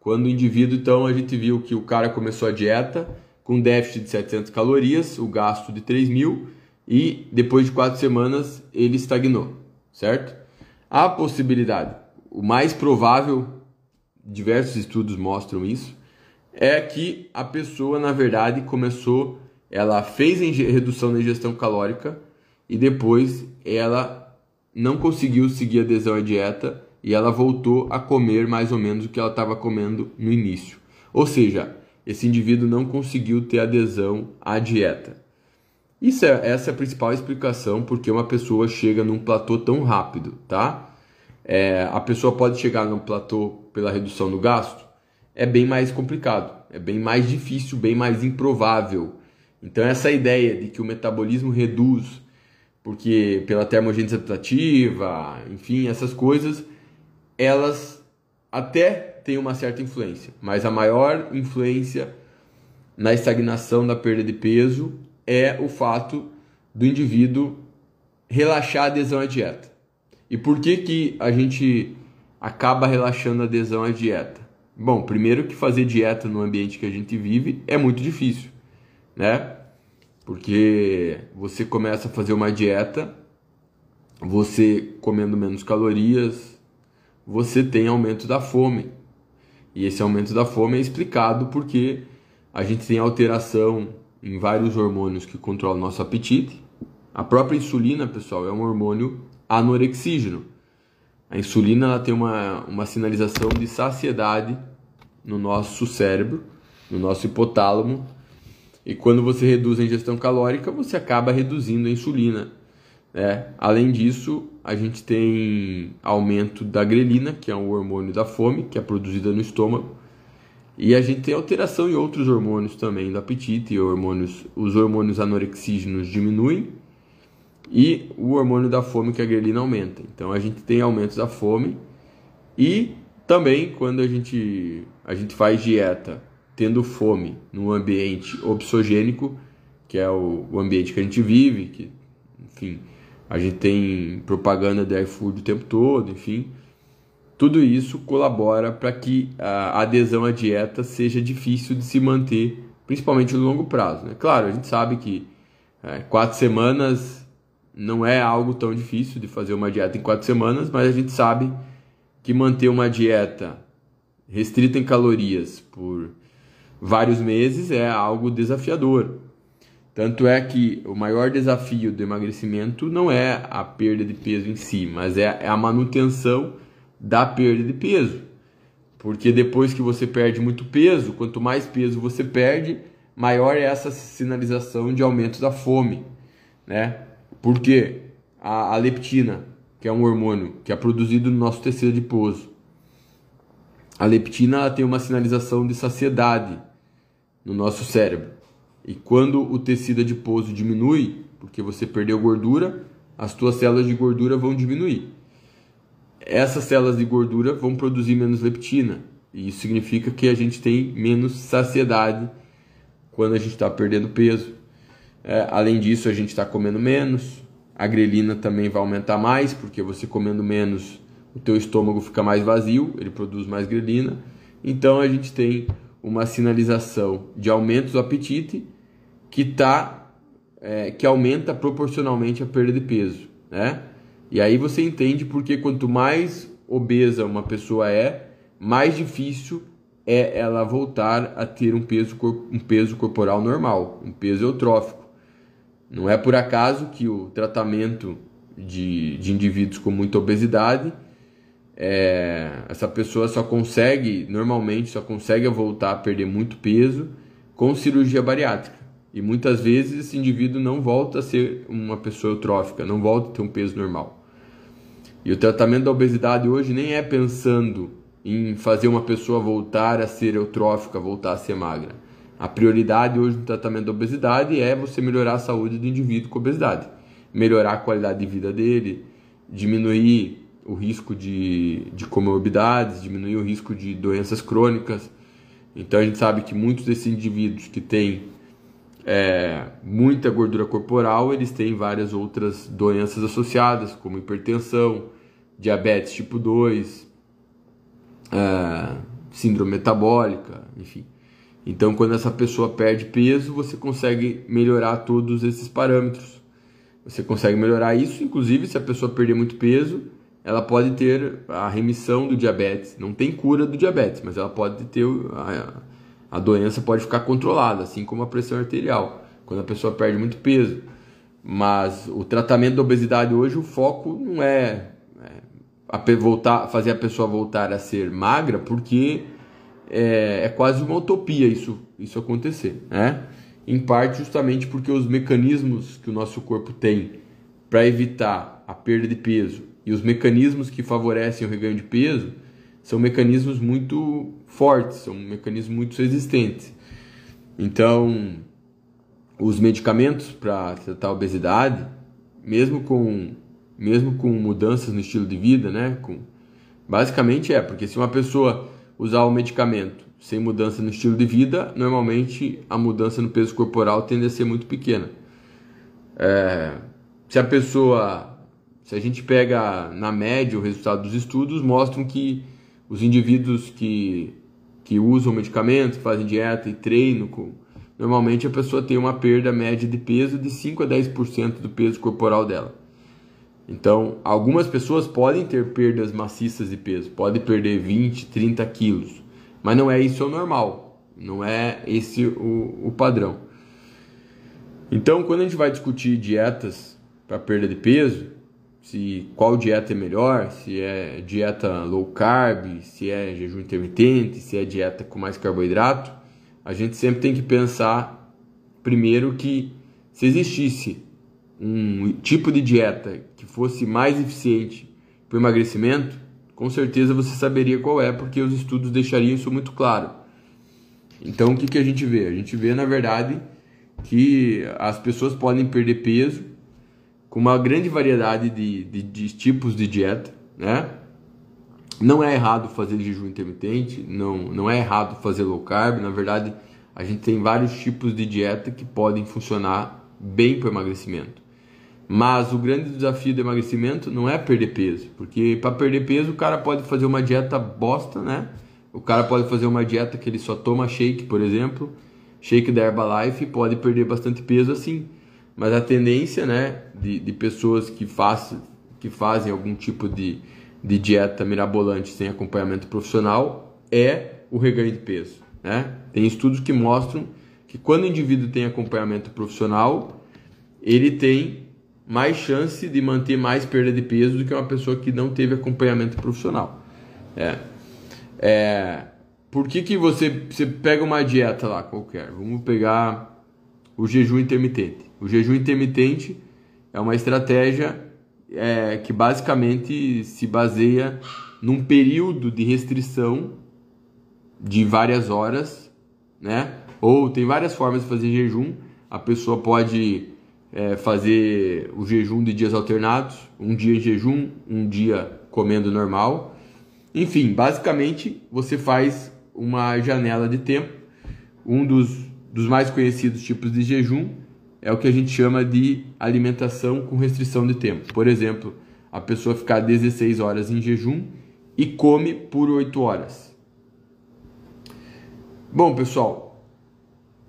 Quando o indivíduo, então, a gente viu que o cara começou a dieta com déficit de 700 calorias, o gasto de 3 mil, e depois de quatro semanas ele estagnou, certo? A possibilidade, o mais provável, diversos estudos mostram isso, é que a pessoa, na verdade, começou, ela fez redução na ingestão calórica, e depois ela não conseguiu seguir adesão à dieta e ela voltou a comer mais ou menos o que ela estava comendo no início. Ou seja, esse indivíduo não conseguiu ter adesão à dieta. Isso é, essa é a principal explicação porque uma pessoa chega num platô tão rápido, tá? É, a pessoa pode chegar num platô pela redução do gasto? É bem mais complicado, é bem mais difícil, bem mais improvável. Então essa ideia de que o metabolismo reduz porque pela termogênese adaptativa, enfim, essas coisas, elas até têm uma certa influência, mas a maior influência na estagnação da perda de peso é o fato do indivíduo relaxar a adesão à dieta. E por que que a gente acaba relaxando a adesão à dieta? Bom, primeiro que fazer dieta no ambiente que a gente vive é muito difícil, né? Porque você começa a fazer uma dieta, você comendo menos calorias, você tem aumento da fome. E esse aumento da fome é explicado porque a gente tem alteração em vários hormônios que controlam nosso apetite. A própria insulina, pessoal, é um hormônio anorexígeno. A insulina ela tem uma, uma sinalização de saciedade no nosso cérebro, no nosso hipotálamo, e quando você reduz a ingestão calórica, você acaba reduzindo a insulina. Né? Além disso, a gente tem aumento da grelina, que é um hormônio da fome, que é produzida no estômago. E a gente tem alteração em outros hormônios também do apetite, hormônios, os hormônios anorexígenos diminuem e o hormônio da fome, que é a grelina, aumenta. Então a gente tem aumento da fome e também quando a gente, a gente faz dieta tendo fome num ambiente obsogênico, que é o, ambiente que a gente vive, que, enfim, a gente tem propaganda de iFood o tempo todo, enfim. Tudo isso colabora para que a adesão à dieta seja difícil de se manter, principalmente no longo prazo. Né? Claro, a gente sabe que é, quatro semanas não é algo tão difícil de fazer uma dieta em quatro semanas, mas a gente sabe que manter uma dieta restrita em calorias por vários meses é algo desafiador. Tanto é que o maior desafio do emagrecimento não é a perda de peso em si, mas é, é a manutenção da perda de peso. Porque depois que você perde muito peso, quanto mais peso você perde, maior é essa sinalização de aumento da fome, né? Porque a, a leptina, que é um hormônio que é produzido no nosso tecido adiposo, a leptina tem uma sinalização de saciedade no nosso cérebro. E quando o tecido adiposo diminui, porque você perdeu gordura, as tuas células de gordura vão diminuir. Essas células de gordura vão produzir menos leptina, e isso significa que a gente tem menos saciedade quando a gente está perdendo peso. É, além disso, a gente está comendo menos, a grelina também vai aumentar mais, porque você comendo menos, o teu estômago fica mais vazio, ele produz mais grelina. Então a gente tem uma sinalização de aumento do apetite que tá, é, que aumenta proporcionalmente a perda de peso, né? E aí você entende porque quanto mais obesa uma pessoa é, mais difícil é ela voltar a ter um peso, um peso corporal normal, um peso eutrófico. Não é por acaso que o tratamento de, de indivíduos com muita obesidade é, essa pessoa só consegue, normalmente, só consegue voltar a perder muito peso com cirurgia bariátrica. E muitas vezes esse indivíduo não volta a ser uma pessoa eutrófica, não volta a ter um peso normal. E o tratamento da obesidade hoje nem é pensando em fazer uma pessoa voltar a ser eutrófica, voltar a ser magra. A prioridade hoje no tratamento da obesidade é você melhorar a saúde do indivíduo com obesidade, melhorar a qualidade de vida dele, diminuir o risco de, de comorbidades, diminuir o risco de doenças crônicas. Então a gente sabe que muitos desses indivíduos que têm é, muita gordura corporal, eles têm várias outras doenças associadas, como hipertensão, diabetes tipo 2, é, síndrome metabólica, enfim. Então, quando essa pessoa perde peso, você consegue melhorar todos esses parâmetros. Você consegue melhorar isso, inclusive se a pessoa perder muito peso, ela pode ter a remissão do diabetes. Não tem cura do diabetes, mas ela pode ter a, a doença pode ficar controlada, assim como a pressão arterial, quando a pessoa perde muito peso. Mas o tratamento da obesidade hoje, o foco não é, é voltar, fazer a pessoa voltar a ser magra, porque é, é quase uma utopia isso, isso acontecer, né? Em parte justamente porque os mecanismos que o nosso corpo tem para evitar a perda de peso e os mecanismos que favorecem o reganho de peso são mecanismos muito fortes, são mecanismos muito resistentes. Então, os medicamentos para tratar a obesidade, mesmo com mesmo com mudanças no estilo de vida, né, com basicamente é, porque se uma pessoa usar o medicamento sem mudança no estilo de vida, normalmente a mudança no peso corporal tende a ser muito pequena. É, se a pessoa se a gente pega na média o resultado dos estudos, mostram que os indivíduos que, que usam medicamentos, fazem dieta e treino, com, normalmente a pessoa tem uma perda média de peso de 5 a 10% do peso corporal dela. Então, algumas pessoas podem ter perdas maciças de peso, podem perder 20, 30 quilos, mas não é isso o normal, não é esse o, o padrão. Então, quando a gente vai discutir dietas para perda de peso, se qual dieta é melhor, se é dieta low carb, se é jejum intermitente, se é dieta com mais carboidrato, a gente sempre tem que pensar primeiro que se existisse um tipo de dieta que fosse mais eficiente para o emagrecimento, com certeza você saberia qual é, porque os estudos deixariam isso muito claro. Então o que, que a gente vê? A gente vê, na verdade, que as pessoas podem perder peso com uma grande variedade de, de, de tipos de dieta, né? Não é errado fazer jejum intermitente, não, não é errado fazer low carb, na verdade a gente tem vários tipos de dieta que podem funcionar bem para o emagrecimento. Mas o grande desafio do emagrecimento não é perder peso, porque para perder peso o cara pode fazer uma dieta bosta, né? O cara pode fazer uma dieta que ele só toma shake, por exemplo, shake da Herbalife, e pode perder bastante peso assim. Mas a tendência né, de, de pessoas que, faz, que fazem algum tipo de, de dieta mirabolante sem acompanhamento profissional é o reganho de peso. Né? Tem estudos que mostram que quando o indivíduo tem acompanhamento profissional, ele tem mais chance de manter mais perda de peso do que uma pessoa que não teve acompanhamento profissional. É. É, por que, que você, você pega uma dieta lá qualquer? Vamos pegar o jejum intermitente. O jejum intermitente é uma estratégia é, que basicamente se baseia num período de restrição de várias horas, né? Ou tem várias formas de fazer jejum. A pessoa pode é, fazer o jejum de dias alternados, um dia em jejum, um dia comendo normal. Enfim, basicamente você faz uma janela de tempo. Um dos, dos mais conhecidos tipos de jejum é o que a gente chama de alimentação com restrição de tempo. Por exemplo, a pessoa ficar 16 horas em jejum e come por 8 horas. Bom, pessoal,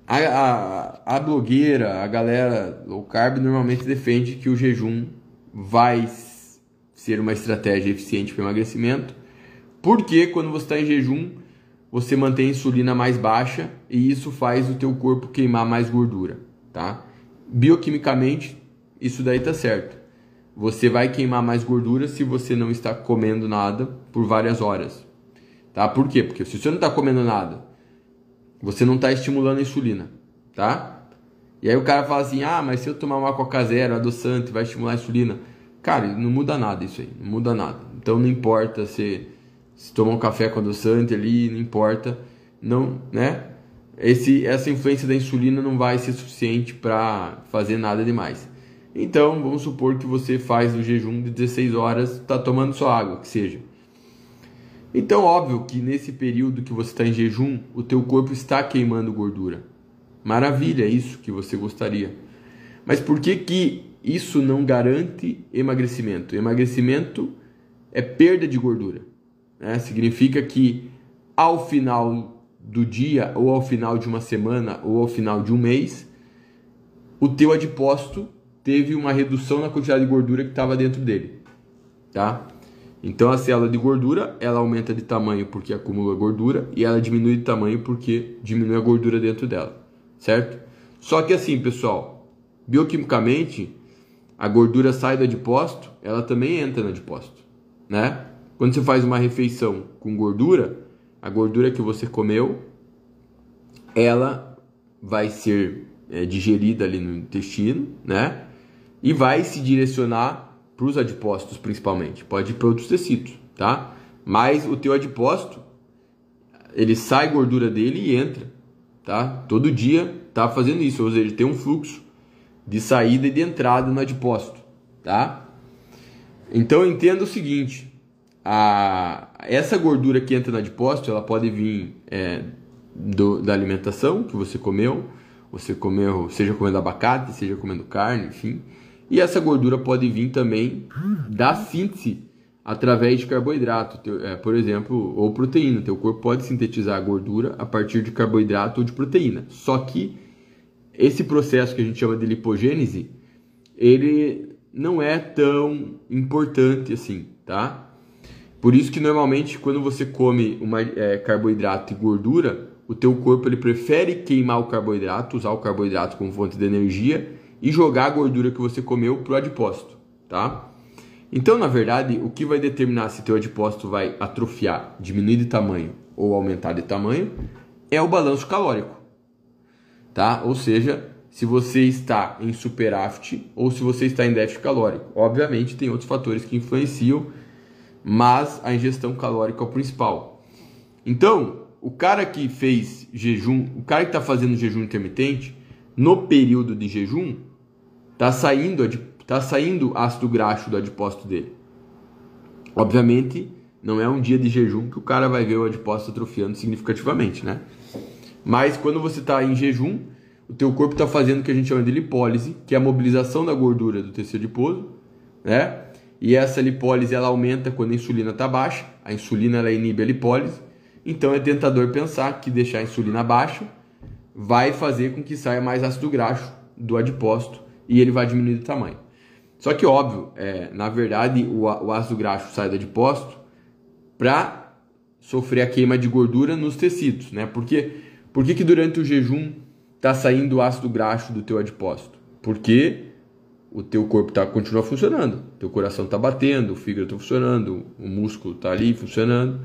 a, a, a blogueira, a galera low carb normalmente defende que o jejum vai ser uma estratégia eficiente para emagrecimento, porque quando você está em jejum, você mantém a insulina mais baixa e isso faz o teu corpo queimar mais gordura, tá? Bioquimicamente, isso daí tá certo. Você vai queimar mais gordura se você não está comendo nada por várias horas. Tá? Por quê? Porque se você não está comendo nada, você não está estimulando a insulina, tá? E aí o cara fala assim: "Ah, mas se eu tomar uma Coca Zero adoçante, vai estimular a insulina". Cara, não muda nada isso aí, não muda nada. Então não importa se se tomar um café com adoçante ali, não importa, não, né? Esse, essa influência da insulina não vai ser suficiente para fazer nada demais. Então, vamos supor que você faz o jejum de 16 horas, está tomando só água, que seja. Então, óbvio que nesse período que você está em jejum, o teu corpo está queimando gordura. Maravilha, é isso que você gostaria. Mas por que que isso não garante emagrecimento? Emagrecimento é perda de gordura. Né? Significa que ao final do dia, ou ao final de uma semana, ou ao final de um mês, o teu adipócito teve uma redução na quantidade de gordura que estava dentro dele, tá? Então a célula de gordura ela aumenta de tamanho porque acumula gordura e ela diminui de tamanho porque diminui a gordura dentro dela, certo? Só que assim, pessoal, bioquimicamente a gordura sai do adipócito, ela também entra no adipócito, né? Quando você faz uma refeição com gordura, a gordura que você comeu, ela vai ser é, digerida ali no intestino, né? E vai se direcionar para os adipócitos principalmente. Pode ir para outros tecidos, tá? Mas o teu adipócito, ele sai gordura dele e entra, tá? Todo dia tá fazendo isso, ou seja, ele tem um fluxo de saída e de entrada no adipócito, tá? Então entenda o seguinte, a, essa gordura que entra no adipócito, ela pode vir é, do, da alimentação que você comeu, você comeu, seja comendo abacate, seja comendo carne, enfim. E essa gordura pode vir também da síntese através de carboidrato, é, por exemplo, ou proteína. Teu corpo pode sintetizar a gordura a partir de carboidrato ou de proteína. Só que esse processo que a gente chama de lipogênese, ele não é tão importante assim, tá? Por isso que normalmente quando você come uma, é, carboidrato e gordura, o teu corpo ele prefere queimar o carboidrato, usar o carboidrato como fonte de energia e jogar a gordura que você comeu pro adipócito, tá? Então, na verdade, o que vai determinar se teu adipócito vai atrofiar, diminuir de tamanho ou aumentar de tamanho é o balanço calórico, tá? Ou seja, se você está em superávit ou se você está em déficit calórico. Obviamente, tem outros fatores que influenciam mas a ingestão calórica é o principal. Então, o cara que fez jejum, o cara que está fazendo jejum intermitente, no período de jejum, está saindo, tá saindo ácido graxo do adipócito dele. Obviamente, não é um dia de jejum que o cara vai ver o adipócito atrofiando significativamente, né? Mas quando você está em jejum, o teu corpo está fazendo o que a gente chama de lipólise, que é a mobilização da gordura do tecido adiposo, né? E essa lipólise ela aumenta quando a insulina está baixa. A insulina ela inibe a lipólise. Então é tentador pensar que deixar a insulina baixa vai fazer com que saia mais ácido graxo do adipócito e ele vai diminuir de tamanho. Só que óbvio, é, na verdade o, o ácido graxo sai do adipócito para sofrer a queima de gordura nos tecidos, né? Porque por que, durante o jejum está saindo ácido graxo do teu adipócito? Porque o teu corpo tá, continua funcionando. Teu coração está batendo, o fígado está funcionando, o músculo está ali funcionando.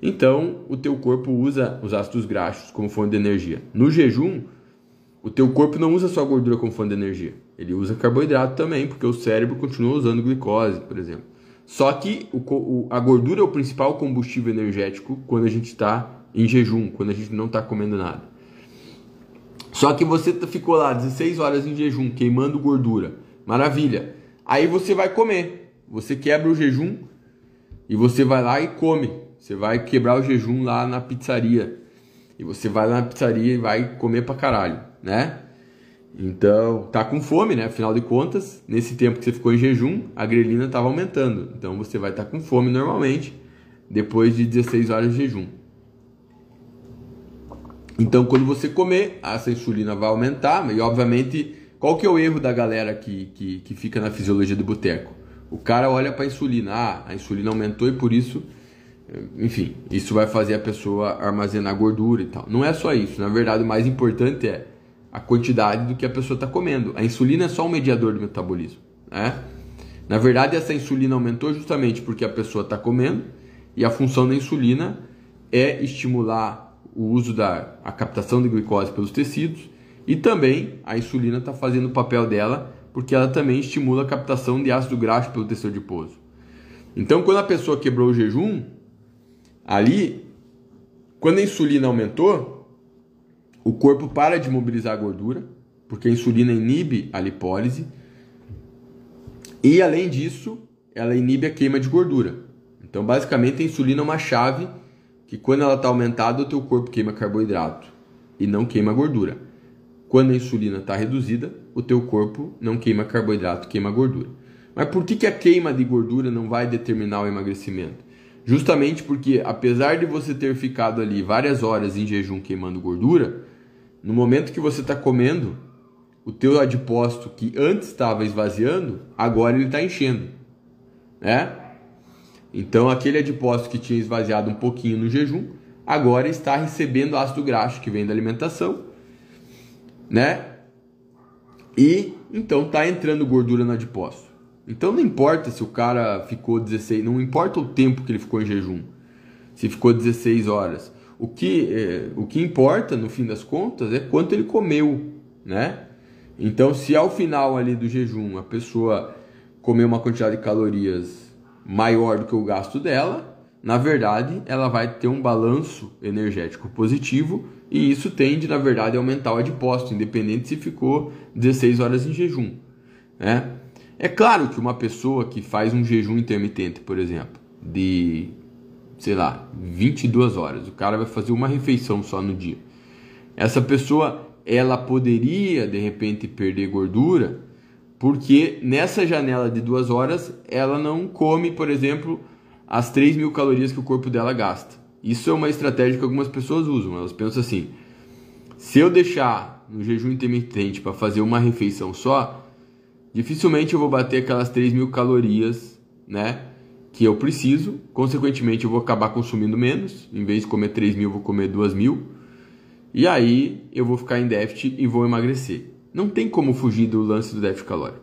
Então, o teu corpo usa os ácidos graxos como fonte de energia. No jejum, o teu corpo não usa só gordura como fonte de energia. Ele usa carboidrato também, porque o cérebro continua usando glicose, por exemplo. Só que o, a gordura é o principal combustível energético quando a gente está em jejum, quando a gente não está comendo nada. Só que você ficou lá 16 horas em jejum, queimando gordura. Maravilha. Aí você vai comer. Você quebra o jejum e você vai lá e come. Você vai quebrar o jejum lá na pizzaria. E você vai lá na pizzaria e vai comer pra caralho, né? Então, tá com fome, né? Afinal de contas, nesse tempo que você ficou em jejum, a grelina estava aumentando. Então você vai estar tá com fome normalmente depois de 16 horas de jejum. Então, quando você comer, essa insulina vai aumentar, e obviamente, qual que é o erro da galera que, que, que fica na fisiologia do boteco? O cara olha para a insulina, ah, a insulina aumentou e por isso, enfim, isso vai fazer a pessoa armazenar gordura e tal. Não é só isso, na verdade, o mais importante é a quantidade do que a pessoa está comendo. A insulina é só um mediador do metabolismo, né? Na verdade, essa insulina aumentou justamente porque a pessoa está comendo e a função da insulina é estimular o uso da a captação de glicose pelos tecidos e também a insulina está fazendo o papel dela porque ela também estimula a captação de ácido graxo pelo tecido adiposo. Então, quando a pessoa quebrou o jejum, ali, quando a insulina aumentou, o corpo para de mobilizar a gordura, porque a insulina inibe a lipólise, e além disso, ela inibe a queima de gordura. Então, basicamente, a insulina é uma chave que quando ela está aumentada, o teu corpo queima carboidrato e não queima gordura. Quando a insulina está reduzida, o teu corpo não queima carboidrato, queima gordura. Mas por que, que a queima de gordura não vai determinar o emagrecimento? Justamente porque, apesar de você ter ficado ali várias horas em jejum queimando gordura, no momento que você está comendo, o teu adipócito que antes estava esvaziando, agora ele está enchendo. Né? Então, aquele adipócito que tinha esvaziado um pouquinho no jejum, agora está recebendo ácido graxo que vem da alimentação, né? E então está entrando gordura no adipócito. Então não importa se o cara ficou 16, não importa o tempo que ele ficou em jejum, se ficou 16 horas. O que, é, o que importa, no fim das contas, é quanto ele comeu, né? Então, se ao final ali do jejum a pessoa comeu uma quantidade de calorias maior do que o gasto dela, na verdade, ela vai ter um balanço energético positivo e isso tende, na verdade, a aumentar o adipócito, independente se ficou 16 horas em jejum. Né? É claro que uma pessoa que faz um jejum intermitente, por exemplo, de, sei lá, 22 horas, o cara vai fazer uma refeição só no dia. Essa pessoa, ela poderia, de repente, perder gordura porque nessa janela de duas horas ela não come, por exemplo, as 3 mil calorias que o corpo dela gasta. Isso é uma estratégia que algumas pessoas usam. Elas pensam assim: se eu deixar no jejum intermitente para fazer uma refeição só, dificilmente eu vou bater aquelas 3 mil calorias, né? Que eu preciso, consequentemente eu vou acabar consumindo menos, em vez de comer 3 mil, eu vou comer 2 mil, e aí eu vou ficar em déficit e vou emagrecer. Não tem como fugir do lance do déficit calórico.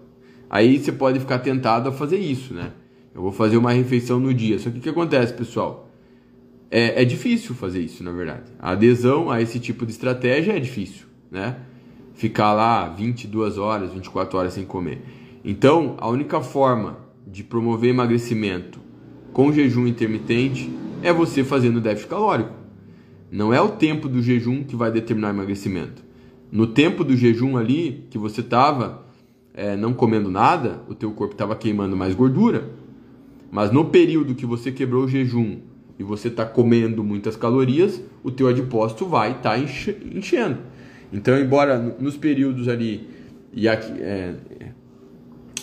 Aí você pode ficar tentado a fazer isso, né? Eu vou fazer uma refeição no dia. Só que o que acontece, pessoal? É, é difícil fazer isso, na verdade. A adesão a esse tipo de estratégia é difícil, né? Ficar lá 22 horas, 24 horas sem comer. Então, a única forma de promover emagrecimento com jejum intermitente é você fazendo déficit calórico. Não é o tempo do jejum que vai determinar o emagrecimento. No tempo do jejum ali, que você estava é, não comendo nada, o teu corpo estava queimando mais gordura. Mas no período que você quebrou o jejum e você está comendo muitas calorias, o teu adipócito vai estar tá enchendo. Então, embora nos períodos ali e aqui, é,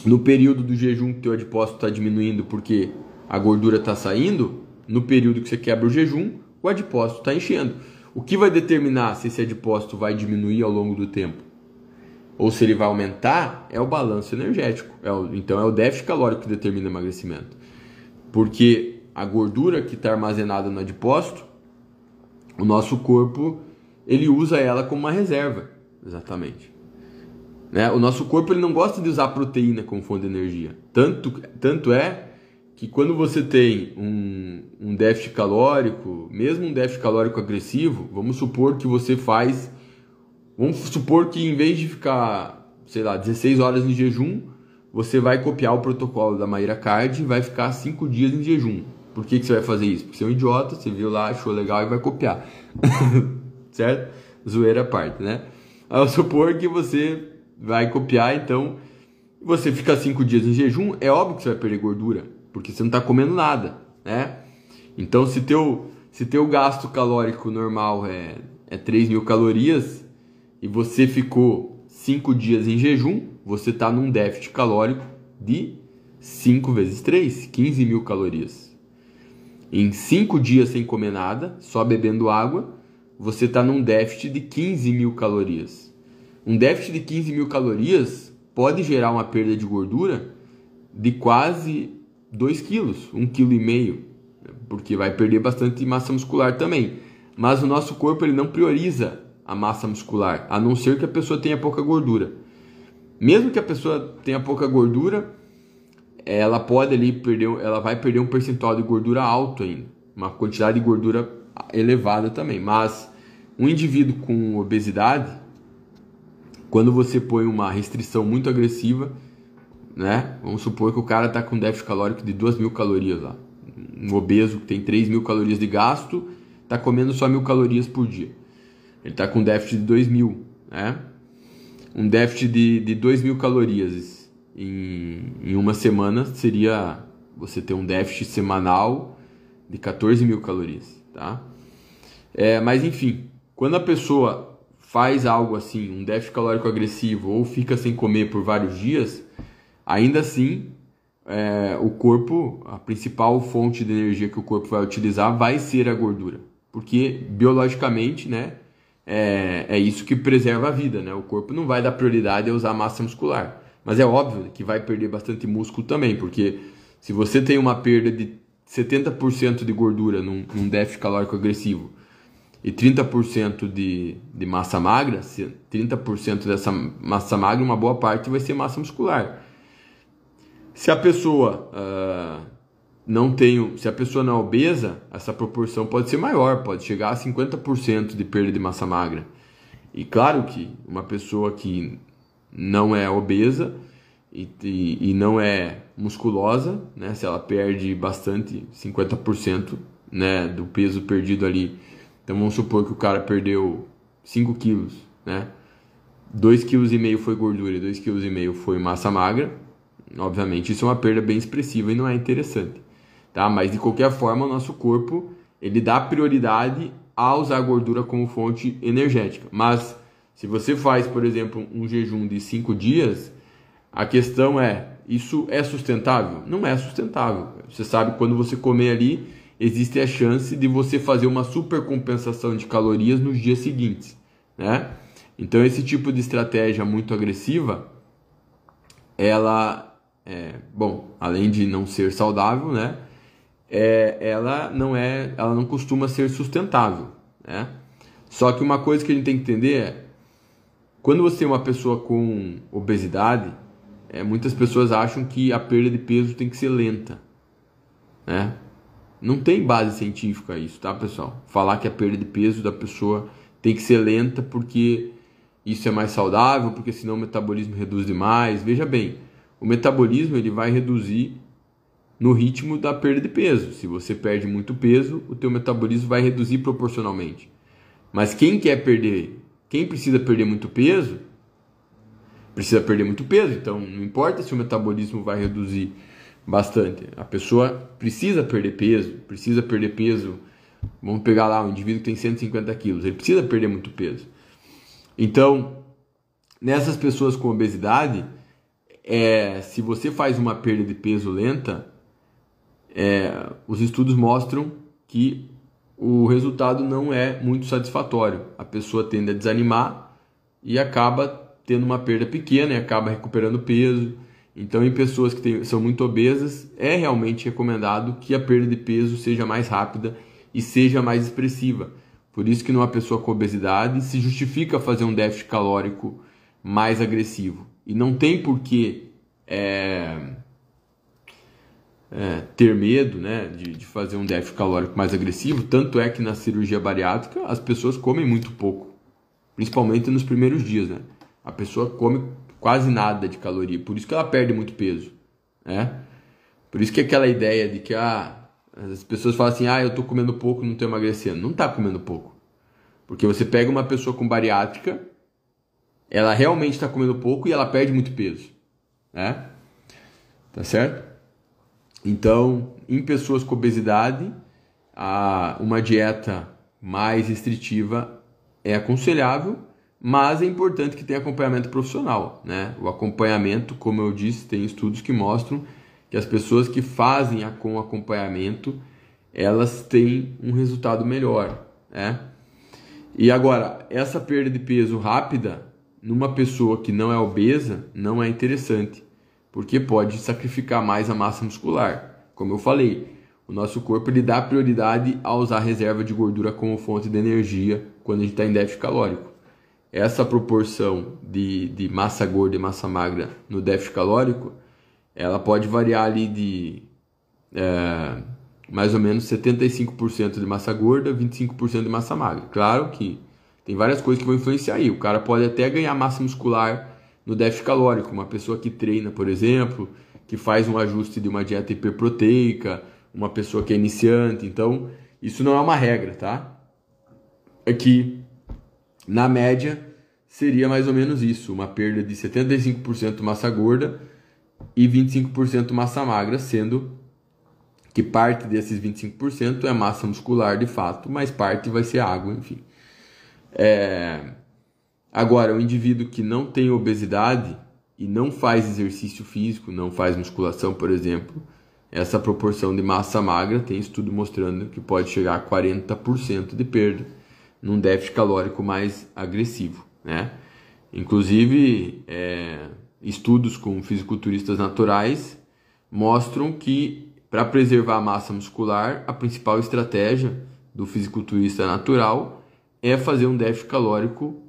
no período do jejum que o teu adipócito está diminuindo porque a gordura está saindo, no período que você quebra o jejum, o adipócito está enchendo. O que vai determinar se esse adipócito vai diminuir ao longo do tempo? Ou se ele vai aumentar é o balanço energético. É o, então é o déficit calórico que determina o emagrecimento. Porque a gordura que está armazenada no adipócito, o nosso corpo ele usa ela como uma reserva, exatamente. Né? O nosso corpo ele não gosta de usar proteína como fonte de energia. Tanto, tanto é que quando você tem um, um déficit calórico, mesmo um déficit calórico agressivo, vamos supor que você faz, vamos supor que em vez de ficar, sei lá, 16 horas em jejum, você vai copiar o protocolo da Maíra Card e vai ficar 5 dias em jejum. Por que, que você vai fazer isso? Porque você é um idiota, você viu lá, achou legal e vai copiar. certo? Zoeira à parte, né? Vamos supor que você vai copiar, então você fica cinco dias em jejum, é óbvio que você vai perder gordura, porque você não está comendo nada, né? Então, se teu, se teu gasto calórico normal é, é 3 mil calorias e você ficou cinco dias em jejum, você está num déficit calórico de 5 vezes 3, 15 mil calorias. Em 5 dias sem comer nada, só bebendo água, você está num déficit de 15 mil calorias. Um déficit de 15 mil calorias pode gerar uma perda de gordura de quase 2 quilos, 1,5 kg, porque vai perder bastante massa muscular também. Mas o nosso corpo ele não prioriza a massa muscular, a não ser que a pessoa tenha pouca gordura. Mesmo que a pessoa tenha pouca gordura, ela pode ali perder, ela vai perder um percentual de gordura alto ainda, uma quantidade de gordura elevada também. Mas um indivíduo com obesidade, quando você põe uma restrição muito agressiva, né? Vamos supor que o cara está com déficit calórico de 2 mil calorias lá. Um obeso que tem 3 mil calorias de gasto, está comendo só mil calorias por dia. Ele está com déficit de 2 mil, né? Um déficit de, de 2 mil calorias em, em uma semana seria você ter um déficit semanal de 14 mil calorias, tá? É, mas enfim, quando a pessoa faz algo assim, um déficit calórico agressivo ou fica sem comer por vários dias, ainda assim é, o corpo, a principal fonte de energia que o corpo vai utilizar vai ser a gordura, porque biologicamente, né, é, é isso que preserva a vida, né? O corpo não vai dar prioridade a usar massa muscular, mas é óbvio que vai perder bastante músculo também, porque se você tem uma perda de 70% de gordura num, num déficit calórico agressivo e 30% de, de massa magra, 30% dessa massa magra, uma boa parte vai ser massa muscular. Se a pessoa uh, não tem, se a pessoa não é obesa, essa proporção pode ser maior, pode chegar a 50% de perda de massa magra. E claro que uma pessoa que não é obesa e, e, e não é musculosa, né, se ela perde bastante, 50% né, do peso perdido ali então vamos supor que o cara perdeu 5 quilos, né? 2,5 kg foi gordura e 2,5 kg foi massa magra. Obviamente isso é uma perda bem expressiva e não é interessante. Tá? Mas de qualquer forma, o nosso corpo ele dá prioridade a usar a gordura como fonte energética. Mas se você faz, por exemplo, um jejum de 5 dias, a questão é, isso é sustentável? Não é sustentável. Você sabe quando você comer ali, existe a chance de você fazer uma supercompensação de calorias nos dias seguintes, né? Então esse tipo de estratégia muito agressiva, ela, é, bom, além de não ser saudável, né? É, ela não é, ela não costuma ser sustentável, né? Só que uma coisa que a gente tem que entender é, quando você é uma pessoa com obesidade, é, muitas pessoas acham que a perda de peso tem que ser lenta, né? Não tem base científica isso, tá, pessoal? Falar que a perda de peso da pessoa tem que ser lenta porque isso é mais saudável, porque senão o metabolismo reduz demais. Veja bem, o metabolismo ele vai reduzir no ritmo da perda de peso. Se você perde muito peso, o teu metabolismo vai reduzir proporcionalmente. Mas quem quer perder, quem precisa perder muito peso, precisa perder muito peso. Então, não importa se o metabolismo vai reduzir bastante. A pessoa precisa perder peso, precisa perder peso. Vamos pegar lá um indivíduo que tem 150 quilos, ele precisa perder muito peso. Então, nessas pessoas com obesidade, é, se você faz uma perda de peso lenta, é, os estudos mostram que o resultado não é muito satisfatório. A pessoa tende a desanimar e acaba tendo uma perda pequena e acaba recuperando peso então, em pessoas que são muito obesas, é realmente recomendado que a perda de peso seja mais rápida e seja mais expressiva. Por isso que numa pessoa com obesidade se justifica fazer um déficit calórico mais agressivo. E não tem por que é, é, ter medo né, de, de fazer um déficit calórico mais agressivo. Tanto é que na cirurgia bariátrica as pessoas comem muito pouco, principalmente nos primeiros dias. Né? A pessoa come quase nada de caloria. Por isso que ela perde muito peso, né? Por isso que aquela ideia de que ah, as pessoas falam assim, ah, eu estou comendo pouco, não estou emagrecendo. Não está comendo pouco. Porque você pega uma pessoa com bariátrica, ela realmente está comendo pouco e ela perde muito peso, né? Tá certo? Então, em pessoas com obesidade, a, uma dieta mais restritiva é aconselhável, mas é importante que tenha acompanhamento profissional, né? O acompanhamento, como eu disse, tem estudos que mostram que as pessoas que fazem a, com acompanhamento, elas têm um resultado melhor, né? E agora, essa perda de peso rápida numa pessoa que não é obesa não é interessante, porque pode sacrificar mais a massa muscular. Como eu falei, o nosso corpo ele dá prioridade a usar reserva de gordura como fonte de energia quando a gente está em déficit calórico. Essa proporção de, de massa gorda e massa magra no déficit calórico, ela pode variar ali de é, mais ou menos 75% de massa gorda, 25% de massa magra. Claro que tem várias coisas que vão influenciar aí. O cara pode até ganhar massa muscular no déficit calórico. Uma pessoa que treina, por exemplo, que faz um ajuste de uma dieta hiperproteica, uma pessoa que é iniciante. Então, isso não é uma regra, tá? Aqui, na média, seria mais ou menos isso: uma perda de 75% massa gorda e 25% massa magra, sendo que parte desses 25% é massa muscular de fato, mas parte vai ser água, enfim. É... Agora, o indivíduo que não tem obesidade e não faz exercício físico, não faz musculação, por exemplo, essa proporção de massa magra tem estudo mostrando que pode chegar a 40% de perda num déficit calórico mais agressivo, né? Inclusive, é, estudos com fisiculturistas naturais mostram que para preservar a massa muscular, a principal estratégia do fisiculturista natural é fazer um déficit calórico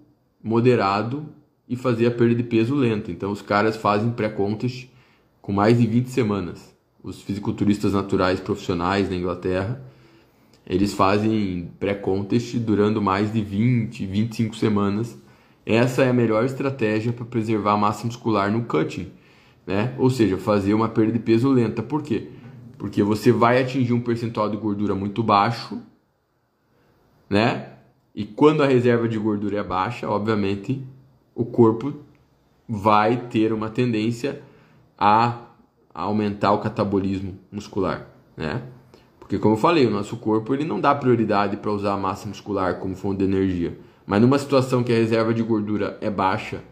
moderado e fazer a perda de peso lenta. Então os caras fazem pré-contest com mais de 20 semanas. Os fisiculturistas naturais profissionais na Inglaterra, eles fazem pré-contest durando mais de 20, 25 semanas. Essa é a melhor estratégia para preservar a massa muscular no cutting, né? Ou seja, fazer uma perda de peso lenta. Por quê? Porque você vai atingir um percentual de gordura muito baixo, né? E quando a reserva de gordura é baixa, obviamente, o corpo vai ter uma tendência a aumentar o catabolismo muscular, né? Porque como eu falei, o nosso corpo ele não dá prioridade para usar a massa muscular como fonte de energia. Mas numa situação que a reserva de gordura é baixa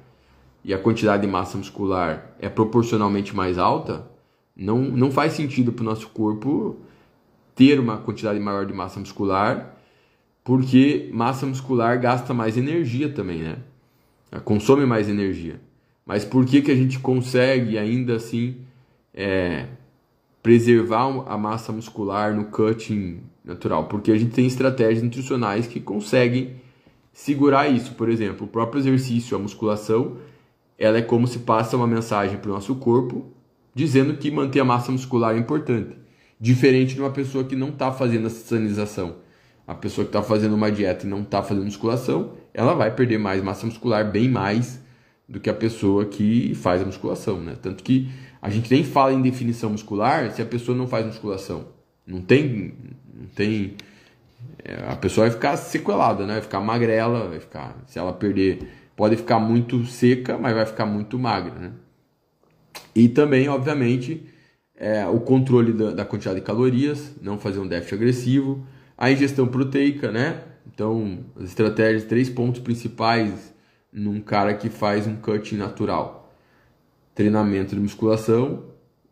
e a quantidade de massa muscular é proporcionalmente mais alta, não, não faz sentido para o nosso corpo ter uma quantidade maior de massa muscular porque massa muscular gasta mais energia também, né? Consome mais energia. Mas por que, que a gente consegue ainda assim é, preservar a massa muscular no cutting natural? Porque a gente tem estratégias nutricionais que conseguem segurar isso. Por exemplo, o próprio exercício, a musculação, ela é como se passa uma mensagem para o nosso corpo dizendo que manter a massa muscular é importante. Diferente de uma pessoa que não está fazendo essa sanilização a pessoa que está fazendo uma dieta e não está fazendo musculação, ela vai perder mais massa muscular, bem mais do que a pessoa que faz a musculação, né? Tanto que a gente nem fala em definição muscular se a pessoa não faz musculação. Não tem, não tem, é, a pessoa vai ficar sequelada, né? Vai ficar magrela, vai ficar, se ela perder, pode ficar muito seca, mas vai ficar muito magra, né? E também, obviamente, é, o controle da, da quantidade de calorias, não fazer um déficit agressivo, a ingestão proteica, né? Então, as estratégias, três pontos principais num cara que faz um cutting natural: treinamento de musculação,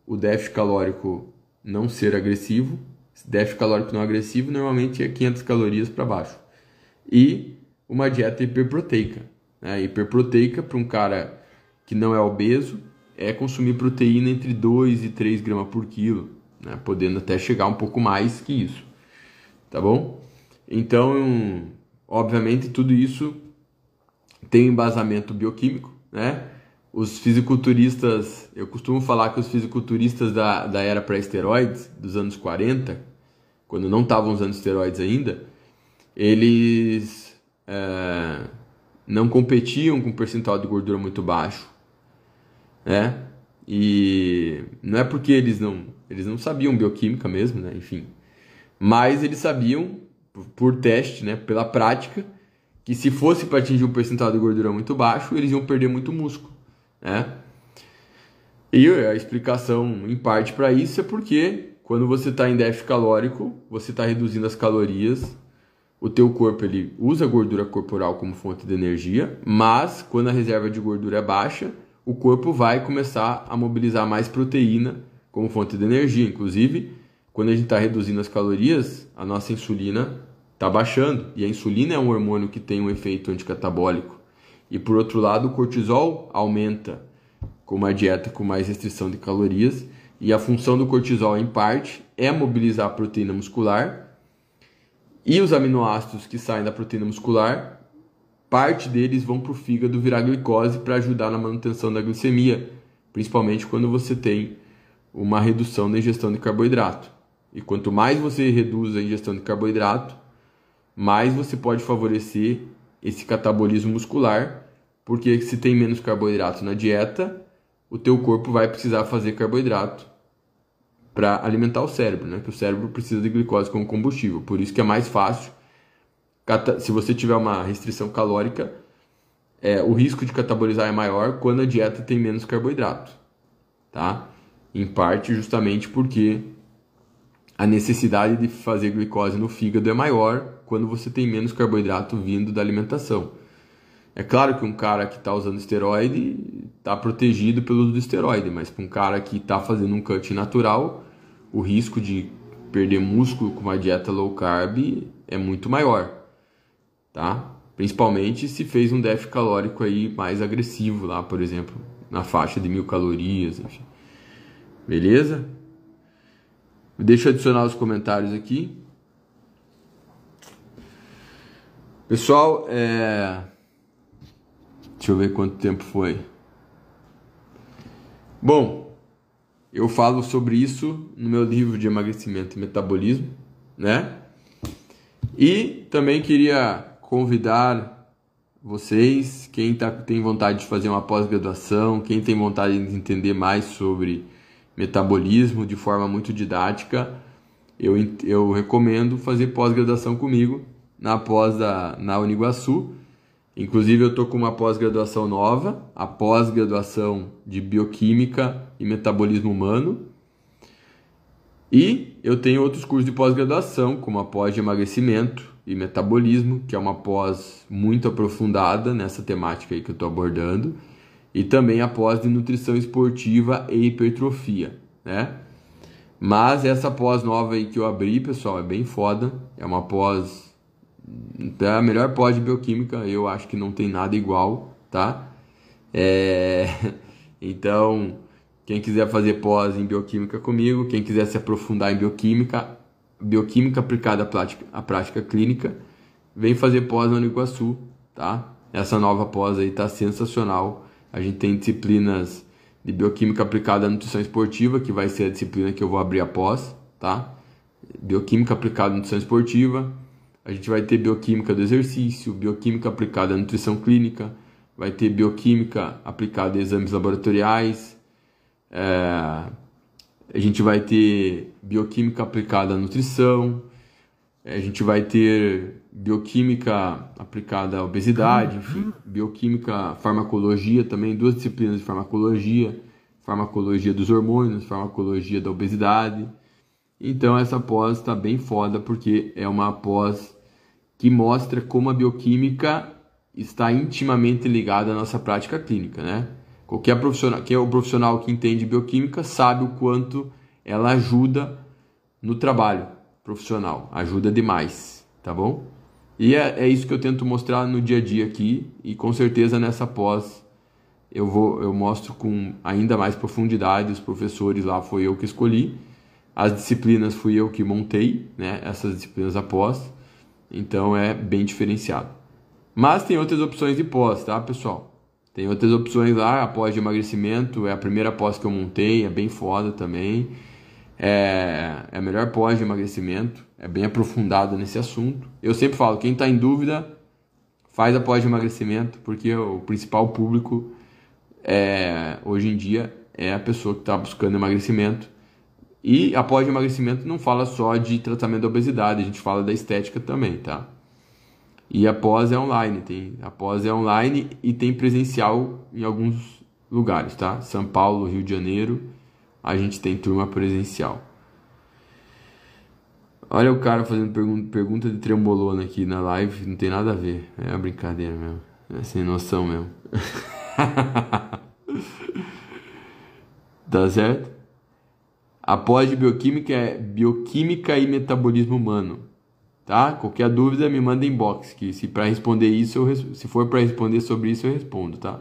o déficit calórico não ser agressivo. Déficit calórico não agressivo normalmente é 500 calorias para baixo. E uma dieta hiperproteica. Né? Hiperproteica para um cara que não é obeso é consumir proteína entre 2 e 3 gramas por quilo, né? podendo até chegar um pouco mais que isso tá bom? Então, obviamente, tudo isso tem embasamento bioquímico, né? Os fisiculturistas, eu costumo falar que os fisiculturistas da, da era pré-esteroides, dos anos 40, quando não estavam usando esteroides ainda, eles é, não competiam com percentual de gordura muito baixo, né? E não é porque eles não, eles não sabiam bioquímica mesmo, né? Enfim, mas eles sabiam, por teste, né, pela prática, que se fosse para atingir um percentual de gordura muito baixo, eles iam perder muito músculo, né? E a explicação, em parte, para isso é porque quando você está em déficit calórico, você está reduzindo as calorias, o teu corpo ele usa a gordura corporal como fonte de energia, mas quando a reserva de gordura é baixa, o corpo vai começar a mobilizar mais proteína como fonte de energia. Inclusive, quando a gente está reduzindo as calorias, a nossa insulina está baixando. E a insulina é um hormônio que tem um efeito anticatabólico. E por outro lado, o cortisol aumenta com uma dieta com mais restrição de calorias. E a função do cortisol, em parte, é mobilizar a proteína muscular. E os aminoácidos que saem da proteína muscular, parte deles vão para o fígado virar glicose para ajudar na manutenção da glicemia, principalmente quando você tem uma redução na ingestão de carboidrato. E quanto mais você reduz a ingestão de carboidrato, mais você pode favorecer esse catabolismo muscular, porque se tem menos carboidrato na dieta, o teu corpo vai precisar fazer carboidrato para alimentar o cérebro, né? Que o cérebro precisa de glicose como combustível. Por isso que é mais fácil, se você tiver uma restrição calórica, é, o risco de catabolizar é maior quando a dieta tem menos carboidrato, tá? Em parte justamente porque a necessidade de fazer glicose no fígado é maior quando você tem menos carboidrato vindo da alimentação. É claro que um cara que está usando esteroide está protegido pelo uso do esteroide, mas para um cara que está fazendo um cut natural, o risco de perder músculo com uma dieta low carb é muito maior, tá? Principalmente se fez um déficit calórico aí mais agressivo lá, por exemplo, na faixa de mil calorias, enfim. Beleza? Deixa eu adicionar os comentários aqui. Pessoal, é... deixa eu ver quanto tempo foi. Bom, eu falo sobre isso no meu livro de emagrecimento e metabolismo, né? E também queria convidar vocês, quem tá, tem vontade de fazer uma pós-graduação, quem tem vontade de entender mais sobre metabolismo de forma muito didática, eu, eu recomendo fazer pós-graduação comigo na pós da, na Uniguaçu. Inclusive, eu estou com uma pós-graduação nova, a pós-graduação de Bioquímica e Metabolismo Humano. E eu tenho outros cursos de pós-graduação, como a pós de emagrecimento e metabolismo, que é uma pós muito aprofundada nessa temática aí que eu estou abordando e também a pós de nutrição esportiva e hipertrofia, né? Mas essa pós nova aí que eu abri, pessoal, é bem foda. É uma pós. É a melhor pós de bioquímica, eu acho que não tem nada igual, tá? É... Então, quem quiser fazer pós em bioquímica comigo, quem quiser se aprofundar em bioquímica, bioquímica aplicada à prática, à prática clínica, vem fazer pós no Iguaçu, tá? Essa nova pós aí tá sensacional. A gente tem disciplinas de bioquímica aplicada à nutrição esportiva, que vai ser a disciplina que eu vou abrir após, tá? Bioquímica aplicada à nutrição esportiva. A gente vai ter bioquímica do exercício, bioquímica aplicada à nutrição clínica, vai ter bioquímica aplicada a exames laboratoriais, é... a gente vai ter bioquímica aplicada à nutrição, a gente vai ter bioquímica aplicada à obesidade, enfim, bioquímica, farmacologia também, duas disciplinas de farmacologia, farmacologia dos hormônios, farmacologia da obesidade. Então essa pós está bem foda porque é uma pós que mostra como a bioquímica está intimamente ligada à nossa prática clínica, né? Qualquer profissional, que é o profissional que entende bioquímica sabe o quanto ela ajuda no trabalho profissional, ajuda demais, tá bom? E é, é isso que eu tento mostrar no dia a dia aqui e com certeza nessa pós eu vou eu mostro com ainda mais profundidade. Os professores lá foi eu que escolhi. As disciplinas fui eu que montei né? Essas disciplinas após. Então é bem diferenciado. Mas tem outras opções de pós tá pessoal? Tem outras opções lá a pós de emagrecimento. É a primeira pós que eu montei é bem foda também é, é a melhor pós de emagrecimento, é bem aprofundado nesse assunto. Eu sempre falo, quem está em dúvida, faz a pós de emagrecimento, porque o principal público é, hoje em dia é a pessoa que está buscando emagrecimento. E a pós de emagrecimento não fala só de tratamento da obesidade, a gente fala da estética também, tá? E a pós é online, tem a pós é online e tem presencial em alguns lugares, tá? São Paulo, Rio de Janeiro, a gente tem turma presencial. Olha o cara fazendo pergunta, pergunta de trembolona aqui na live, não tem nada a ver. É uma brincadeira mesmo. É sem noção mesmo. tá certo? A pós de bioquímica é bioquímica e metabolismo humano. Tá? Qualquer dúvida me manda inbox, que se para responder isso, eu, se for para responder sobre isso eu respondo, tá?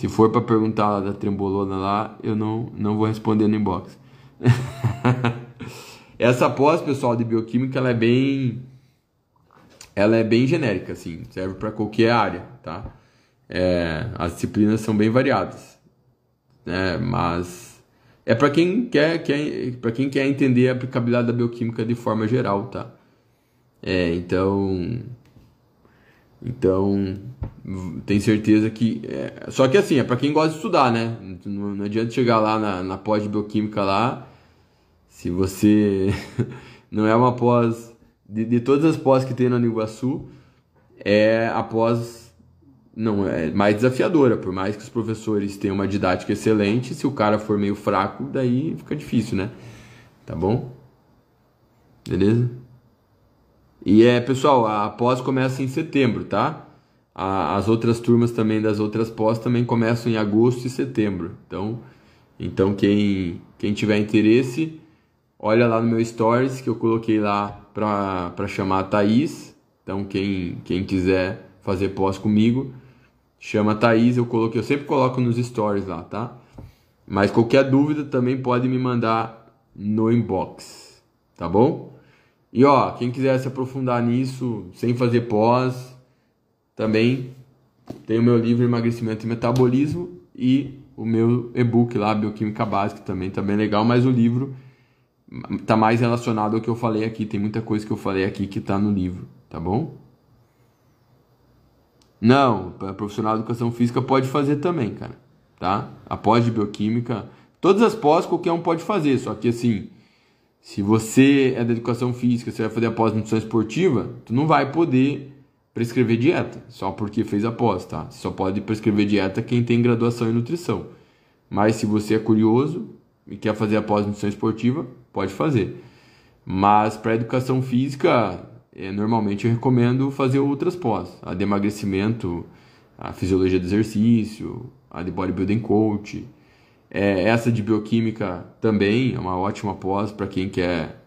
Se for para perguntar da trembolona lá, eu não não vou responder no inbox. Essa pós, pessoal, de bioquímica, ela é bem ela é bem genérica, assim, serve para qualquer área, tá? É, as disciplinas são bem variadas, né? Mas é para quem quer, quer para quem quer entender a aplicabilidade da bioquímica de forma geral, tá? É, então então tem certeza que é, só que assim é para quem gosta de estudar, né? Não, não adianta chegar lá na, na pós de bioquímica lá se você não é uma pós, de, de todas as pós que tem no Aniguaçu, é a pós não é mais desafiadora, por mais que os professores tenham uma didática excelente, se o cara for meio fraco, daí fica difícil, né? Tá bom? Beleza? E é, pessoal, a pós começa em setembro, tá? A, as outras turmas também das outras pós também começam em agosto e setembro. Então, então quem, quem tiver interesse, olha lá no meu stories que eu coloquei lá para chamar a Thaís. Então quem, quem quiser fazer pós comigo, chama a Thaís, eu coloquei, eu sempre coloco nos stories lá, tá? Mas qualquer dúvida também pode me mandar no inbox, tá bom? E ó, quem quiser se aprofundar nisso sem fazer pós, também tem o meu livro Emagrecimento e Metabolismo e o meu e-book lá, Bioquímica Básica, também tá bem legal, mas o livro tá mais relacionado ao que eu falei aqui. Tem muita coisa que eu falei aqui que tá no livro, tá bom? Não, para profissional de educação física pode fazer também, cara, tá? A pós de bioquímica, todas as pós qualquer um pode fazer, só que assim, se você é da educação física, você vai fazer a pós nutrição esportiva, tu não vai poder prescrever dieta, só porque fez a pós, tá? Só pode prescrever dieta quem tem graduação em nutrição. Mas se você é curioso e quer fazer a pós nutrição esportiva, pode fazer. Mas para educação física, é, normalmente eu recomendo fazer outras pós. A de emagrecimento, a fisiologia do exercício, a de bodybuilding coach. É, essa de bioquímica também é uma ótima pós para quem quer.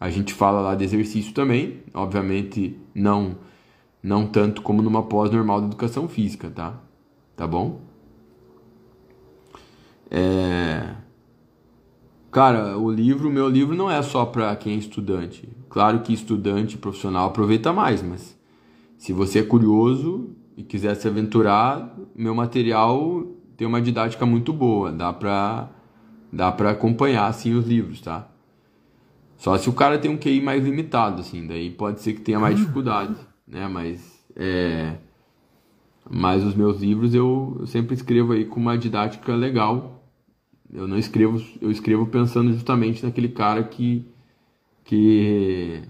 A gente fala lá de exercício também, obviamente não não tanto como numa pós normal de educação física, tá? Tá bom? É... Cara, o livro, meu livro não é só para quem é estudante. Claro que estudante profissional aproveita mais, mas se você é curioso e quiser se aventurar, meu material tem uma didática muito boa, dá pra, dá pra acompanhar assim os livros, tá? Só se o cara tem um QI mais limitado, assim, daí pode ser que tenha mais dificuldade, né? Mas é, mas os meus livros eu, eu sempre escrevo aí com uma didática legal eu não escrevo, eu escrevo pensando justamente naquele cara que que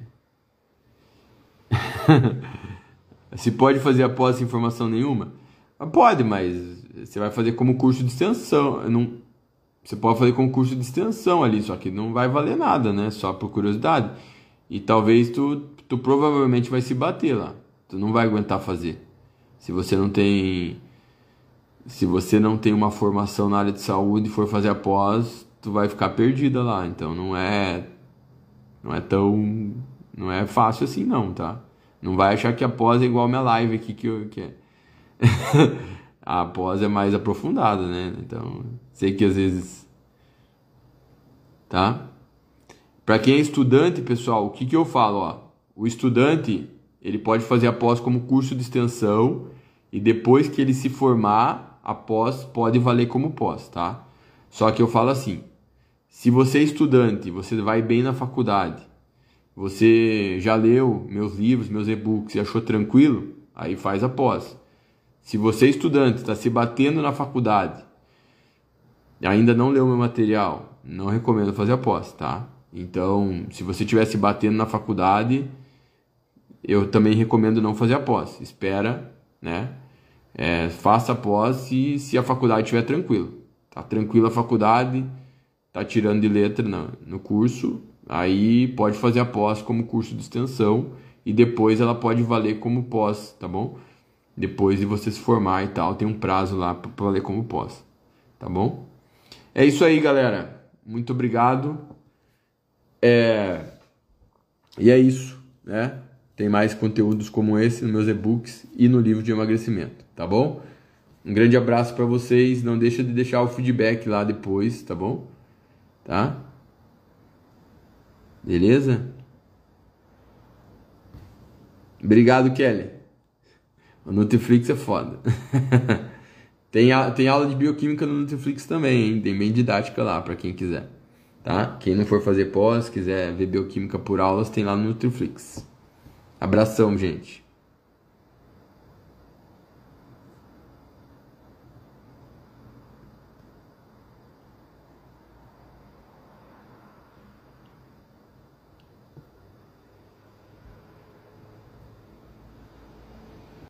se pode fazer após informação nenhuma? Ah, pode, mas você vai fazer como curso de extensão, não você pode fazer como curso de extensão ali, só que não vai valer nada, né? Só por curiosidade. E talvez tu, tu provavelmente vai se bater lá. Tu não vai aguentar fazer. Se você não tem se você não tem uma formação na área de saúde e for fazer a pós, tu vai ficar perdida lá. Então não é não é tão não é fácil assim não, tá? Não vai achar que a pós é igual a minha live aqui que, eu, que é. a pós é mais aprofundada, né? Então, sei que às vezes tá? Para quem é estudante, pessoal, o que que eu falo, ó? O estudante, ele pode fazer a pós como curso de extensão e depois que ele se formar, a pós pode valer como pós, tá? Só que eu falo assim: se você é estudante, você vai bem na faculdade, você já leu meus livros, meus e-books e achou tranquilo, aí faz a pós. Se você estudante, está se batendo na faculdade, ainda não leu meu material, não recomendo fazer a pós, tá? Então, se você estiver se batendo na faculdade, eu também recomendo não fazer a pós. Espera, né? É, faça a pós se, se a faculdade estiver tranquila. Tá tranquila a faculdade, tá tirando de letra no, no curso, aí pode fazer a pós como curso de extensão e depois ela pode valer como pós, tá bom? Depois de você se formar e tal, tem um prazo lá para valer como pós, tá bom? É isso aí, galera. Muito obrigado. É... E é isso, né? Tem mais conteúdos como esse nos meus e-books e no livro de emagrecimento, tá bom? Um grande abraço para vocês. Não deixa de deixar o feedback lá depois, tá bom? Tá? Beleza? Obrigado, Kelly. O Nutriflix é foda. tem, a, tem aula de bioquímica no Nutriflix também, hein? Tem bem didática lá para quem quiser. Tá? Quem não for fazer pós, quiser ver bioquímica por aulas, tem lá no Nutriflix. Abração, gente.